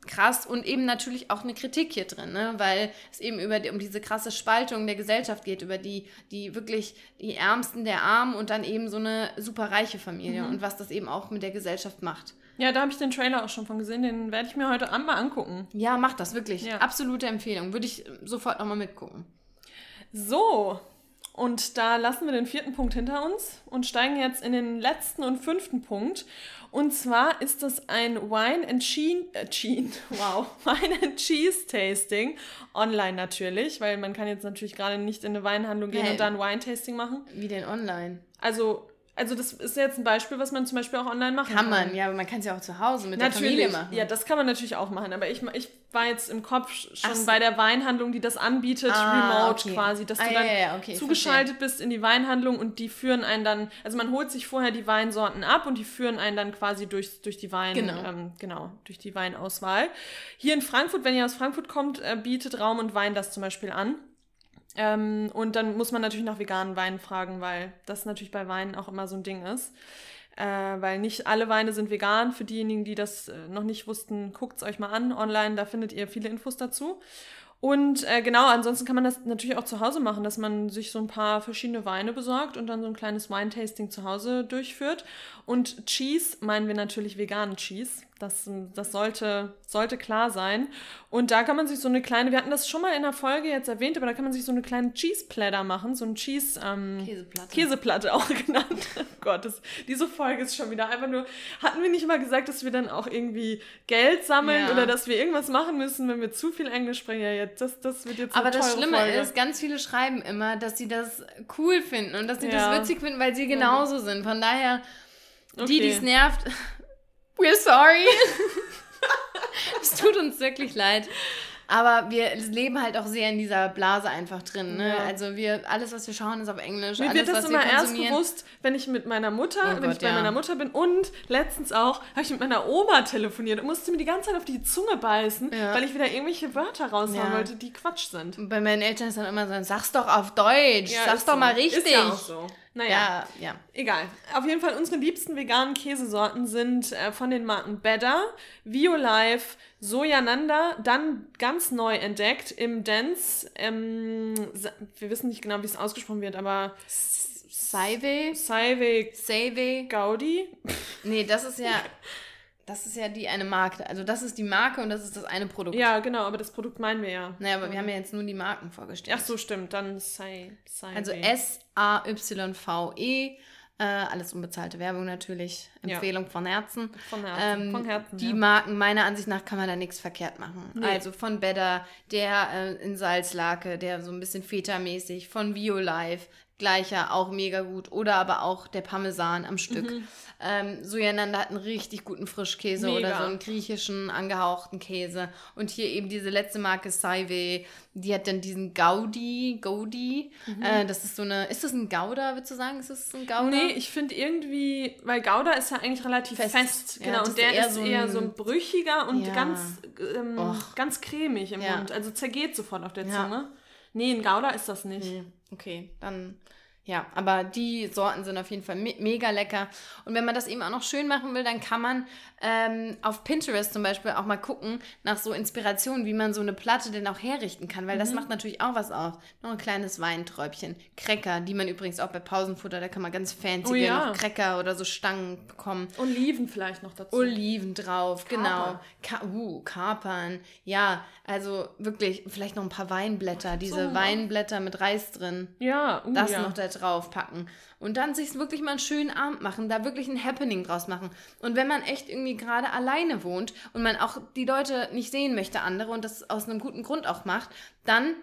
krass und eben natürlich auch eine Kritik hier drin, ne? weil es eben über die, um diese krasse Spaltung der Gesellschaft geht, über die, die wirklich die Ärmsten der Armen und dann eben so eine super reiche Familie mhm. und was das eben auch mit der Gesellschaft macht. Ja, da habe ich den Trailer auch schon von gesehen, den werde ich mir heute Abend mal angucken. Ja, mach das wirklich. Ja. Absolute Empfehlung. Würde ich sofort nochmal mitgucken. So, und da lassen wir den vierten Punkt hinter uns und steigen jetzt in den letzten und fünften Punkt. Und zwar ist das ein Wine and Cheese, äh, Cheese, wow, Wine and Cheese Tasting. Online natürlich, weil man kann jetzt natürlich gerade nicht in eine Weinhandlung gehen hey, und dann Wine Tasting machen. Wie denn online? Also also das ist jetzt ein Beispiel, was man zum Beispiel auch online machen kann. Kann man, ja, aber man kann es ja auch zu Hause mit natürlich, der Familie machen. Ja, das kann man natürlich auch machen. Aber ich, ich war jetzt im Kopf schon so. bei der Weinhandlung, die das anbietet, ah, remote okay. quasi, dass ah, du dann ja, ja, okay, zugeschaltet bist in die Weinhandlung und die führen einen dann, also man holt sich vorher die Weinsorten ab und die führen einen dann quasi durch, durch die Wein, genau. Ähm, genau, durch die Weinauswahl. Hier in Frankfurt, wenn ihr aus Frankfurt kommt, äh, bietet Raum und Wein das zum Beispiel an. Ähm, und dann muss man natürlich nach veganen Weinen fragen, weil das natürlich bei Weinen auch immer so ein Ding ist. Äh, weil nicht alle Weine sind vegan. Für diejenigen, die das äh, noch nicht wussten, guckt es euch mal an. Online, da findet ihr viele Infos dazu. Und äh, genau, ansonsten kann man das natürlich auch zu Hause machen, dass man sich so ein paar verschiedene Weine besorgt und dann so ein kleines Weintasting zu Hause durchführt. Und Cheese meinen wir natürlich veganen Cheese. Das, das sollte, sollte klar sein. Und da kann man sich so eine kleine, wir hatten das schon mal in der Folge jetzt erwähnt, aber da kann man sich so eine kleine Cheese Platter machen, so ein Cheese ähm, Käseplatte. Käseplatte auch genannt. oh Gott, das, diese Folge ist schon wieder einfach nur. Hatten wir nicht mal gesagt, dass wir dann auch irgendwie Geld sammeln ja. oder dass wir irgendwas machen müssen, wenn wir zu viel Englisch sprechen? Ja, jetzt, das, das wird jetzt. Aber das Schlimme Folge. ist, ganz viele schreiben immer, dass sie das cool finden und dass sie ja. das witzig finden, weil sie genauso ja. sind. Von daher. Okay. Die, die es nervt, we're sorry. es tut uns wirklich leid. Aber wir leben halt auch sehr in dieser Blase einfach drin. Ne? Ja. Also wir, alles, was wir schauen, ist auf Englisch. Mir alles, wird das immer erst bewusst, wenn ich mit meiner Mutter, oh wenn Gott, ich bei ja. meiner Mutter bin und letztens auch habe ich mit meiner Oma telefoniert und musste mir die ganze Zeit auf die Zunge beißen, ja. weil ich wieder irgendwelche Wörter raushauen wollte, die Quatsch sind. Und bei meinen Eltern ist dann immer so, sag's doch auf Deutsch, sag's doch so. mal richtig. Ist ja auch so. Naja, ja, ja. Egal. Auf jeden Fall, unsere liebsten veganen Käsesorten sind äh, von den Marken Better, Violife, Sojananda, dann ganz neu entdeckt im Dance. Ähm, wir wissen nicht genau, wie es ausgesprochen wird, aber. Saive? Saive. Saive. Gaudi? Nee, das ist ja. Das ist ja die eine Marke. Also das ist die Marke und das ist das eine Produkt. Ja, genau, aber das Produkt meinen wir ja. Naja, aber wir haben ja jetzt nur die Marken vorgestellt. Ach so, stimmt. Dann sei, sei Also S-A-Y-V-E. Äh, alles unbezahlte Werbung natürlich. Empfehlung ja. von Herzen. Von Herzen. Ähm, von Herzen die ja. Marken, meiner Ansicht nach, kann man da nichts verkehrt machen. Nee. Also von Better, der äh, in Salzlake, der so ein bisschen Feta-mäßig, von Violife, gleicher, auch mega gut. Oder aber auch der Parmesan am Stück. Mhm. Ähm, Sojananda hat einen richtig guten Frischkäse mega. oder so einen griechischen angehauchten Käse. Und hier eben diese letzte Marke Saive, die hat dann diesen Gaudi, Gaudi. Mhm. Äh, das ist so eine, ist das ein Gouda, würdest du sagen? Ist das ein Gouda? Nee, ich finde irgendwie, weil Gouda ist ja eigentlich relativ fest. fest genau, ja, und der ist, so eher so ein brüchiger und ja. ganz, ähm, ganz cremig im ja. Mund. Also zergeht sofort auf der Zunge. Nee, ein Gouda ist das nicht. Nee. Okay, dann ja, aber die Sorten sind auf jeden Fall me mega lecker. Und wenn man das eben auch noch schön machen will, dann kann man ähm, auf Pinterest zum Beispiel auch mal gucken nach so Inspirationen, wie man so eine Platte denn auch herrichten kann, weil mhm. das macht natürlich auch was aus. Noch ein kleines Weinträubchen. Cracker, die man übrigens auch bei Pausenfutter, da kann man ganz fancy oh, ja. noch Cracker oder so Stangen bekommen. Oliven vielleicht noch dazu. Oliven drauf, Kapern. genau. Ka uh, Kapern. Ja, also wirklich, vielleicht noch ein paar Weinblätter, diese so, Weinblätter mit Reis drin. Ja, uh, das ja. noch da drauf packen. Und dann sich wirklich mal einen schönen Abend machen, da wirklich ein Happening draus machen. Und wenn man echt irgendwie gerade alleine wohnt und man auch die Leute nicht sehen möchte, andere, und das aus einem guten Grund auch macht, dann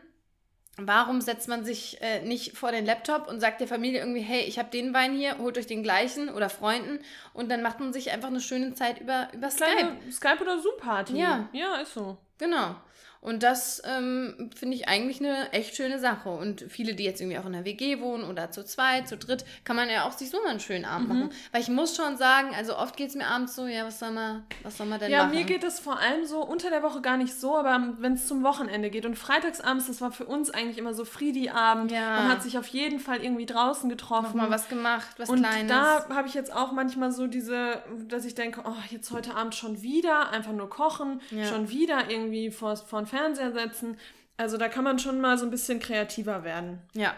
Warum setzt man sich äh, nicht vor den Laptop und sagt der Familie irgendwie, hey, ich habe den Wein hier, holt euch den gleichen oder Freunden und dann macht man sich einfach eine schöne Zeit über, über Skype. Skype oder Zoom-Party. Ja. Ja, ist so. Genau. Und das ähm, finde ich eigentlich eine echt schöne Sache. Und viele, die jetzt irgendwie auch in der WG wohnen oder zu zweit, zu dritt, kann man ja auch sich so mal einen schönen Abend mhm. machen. Weil ich muss schon sagen, also oft geht es mir abends so, ja, was soll man, was soll man denn ja, machen? Ja, mir geht es vor allem so unter der Woche gar nicht so, aber wenn es zum Wochenende geht und freitagsabends, das war für uns eigentlich immer so Friedi-Abend. Ja. Man hat sich auf jeden Fall irgendwie draußen getroffen. Nochmal was gemacht, was und Kleines. Und da habe ich jetzt auch manchmal so diese, dass ich denke, oh, jetzt heute Abend schon wieder, einfach nur kochen, ja. schon wieder irgendwie vor, vor Fernseher setzen. Also da kann man schon mal so ein bisschen kreativer werden. Ja,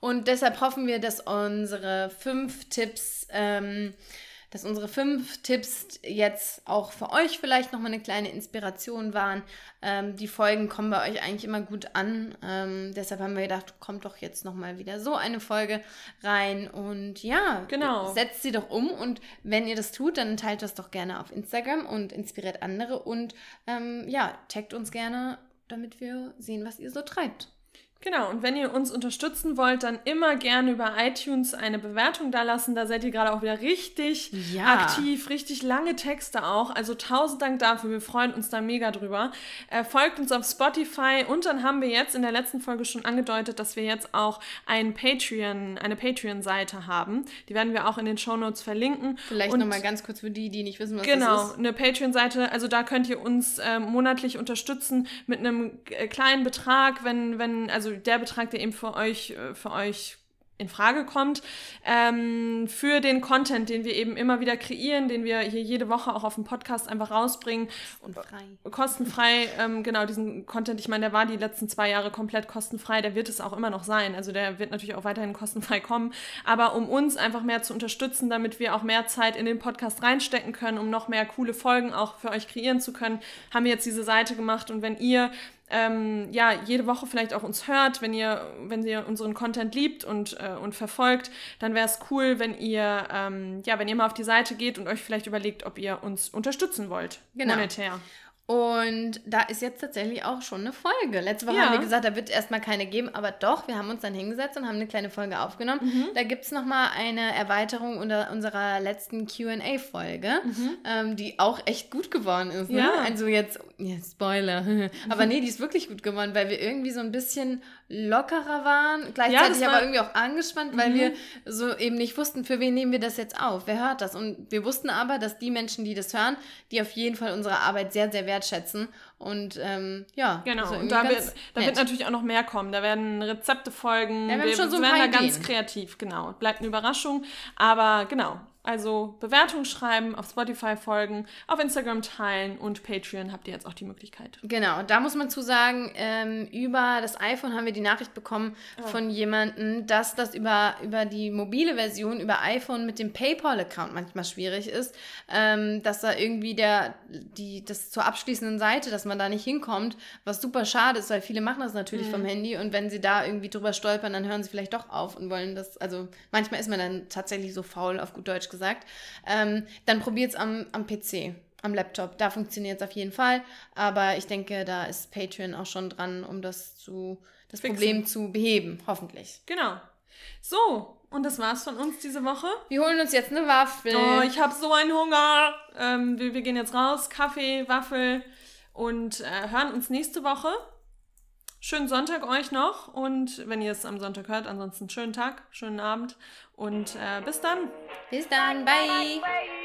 und deshalb hoffen wir, dass unsere fünf Tipps, ähm, dass unsere fünf Tipps jetzt auch für euch vielleicht nochmal eine kleine Inspiration waren. Ähm, die Folgen kommen bei euch eigentlich immer gut an. Ähm, deshalb haben wir gedacht, kommt doch jetzt nochmal wieder so eine Folge rein. Und ja, genau. setzt sie doch um. Und wenn ihr das tut, dann teilt das doch gerne auf Instagram und inspiriert andere. Und ähm, ja, taggt uns gerne damit wir sehen, was ihr so treibt. Genau, und wenn ihr uns unterstützen wollt, dann immer gerne über iTunes eine Bewertung da lassen. Da seid ihr gerade auch wieder richtig ja. aktiv, richtig lange Texte auch. Also tausend Dank dafür, wir freuen uns da mega drüber. Äh, folgt uns auf Spotify und dann haben wir jetzt in der letzten Folge schon angedeutet, dass wir jetzt auch ein Patreon, eine Patreon-Seite haben. Die werden wir auch in den Shownotes verlinken. Vielleicht nochmal ganz kurz für die, die nicht wissen, was genau, das ist. Genau, eine Patreon-Seite. Also da könnt ihr uns äh, monatlich unterstützen mit einem äh, kleinen Betrag, wenn, wenn, also also der Betrag, der eben für euch, äh, für euch in Frage kommt, ähm, für den Content, den wir eben immer wieder kreieren, den wir hier jede Woche auch auf dem Podcast einfach rausbringen. Kostenfrei. kostenfrei, ähm, genau, diesen Content, ich meine, der war die letzten zwei Jahre komplett kostenfrei, der wird es auch immer noch sein. Also der wird natürlich auch weiterhin kostenfrei kommen. Aber um uns einfach mehr zu unterstützen, damit wir auch mehr Zeit in den Podcast reinstecken können, um noch mehr coole Folgen auch für euch kreieren zu können, haben wir jetzt diese Seite gemacht. Und wenn ihr ähm, ja, jede Woche vielleicht auch uns hört, wenn ihr, wenn ihr unseren Content liebt und, äh, und verfolgt, dann wäre es cool, wenn ihr, ähm, ja, wenn ihr mal auf die Seite geht und euch vielleicht überlegt, ob ihr uns unterstützen wollt. Genau. Monetär. Und da ist jetzt tatsächlich auch schon eine Folge. Letzte Woche ja. haben wir gesagt, da wird erstmal keine geben, aber doch, wir haben uns dann hingesetzt und haben eine kleine Folge aufgenommen. Mhm. Da gibt es nochmal eine Erweiterung unter unserer letzten QA-Folge, mhm. ähm, die auch echt gut geworden ist. Ne? Ja. Also jetzt, ja, Spoiler. aber nee, die ist wirklich gut geworden, weil wir irgendwie so ein bisschen lockerer waren, gleichzeitig ja, war aber irgendwie auch angespannt, weil mhm. wir so eben nicht wussten, für wen nehmen wir das jetzt auf, wer hört das. Und wir wussten aber, dass die Menschen, die das hören, die auf jeden Fall unsere Arbeit sehr, sehr wertschätzen. Und ähm, ja, genau. Also und da, wird, da wird natürlich auch noch mehr kommen. Da werden Rezepte folgen. Ja, wir, wir schon so werden da ganz kreativ, genau. Bleibt eine Überraschung. Aber genau, also Bewertung schreiben, auf Spotify folgen, auf Instagram teilen und Patreon habt ihr jetzt auch die Möglichkeit. Genau, da muss man zu sagen, ähm, über das iPhone haben wir die Nachricht bekommen oh. von jemandem, dass das über, über die mobile Version, über iPhone mit dem PayPal-Account manchmal schwierig ist, ähm, dass da irgendwie der, die, das zur abschließenden Seite, dass man da nicht hinkommt, was super schade ist, weil viele machen das natürlich mhm. vom Handy und wenn sie da irgendwie drüber stolpern, dann hören sie vielleicht doch auf und wollen das, also manchmal ist man dann tatsächlich so faul, auf gut Deutsch gesagt. Ähm, dann probiert es am, am PC, am Laptop. Da funktioniert es auf jeden Fall. Aber ich denke, da ist Patreon auch schon dran, um das zu das Fixen. Problem zu beheben, hoffentlich. Genau. So, und das war's von uns diese Woche. Wir holen uns jetzt eine Waffel. Oh, ich habe so einen Hunger. Ähm, wir, wir, gehen jetzt raus, Kaffee, Waffel und äh, hören uns nächste Woche. Schönen Sonntag euch noch und wenn ihr es am Sonntag hört, ansonsten schönen Tag, schönen Abend und äh, bis dann. Bis dann, bye. bye, bye.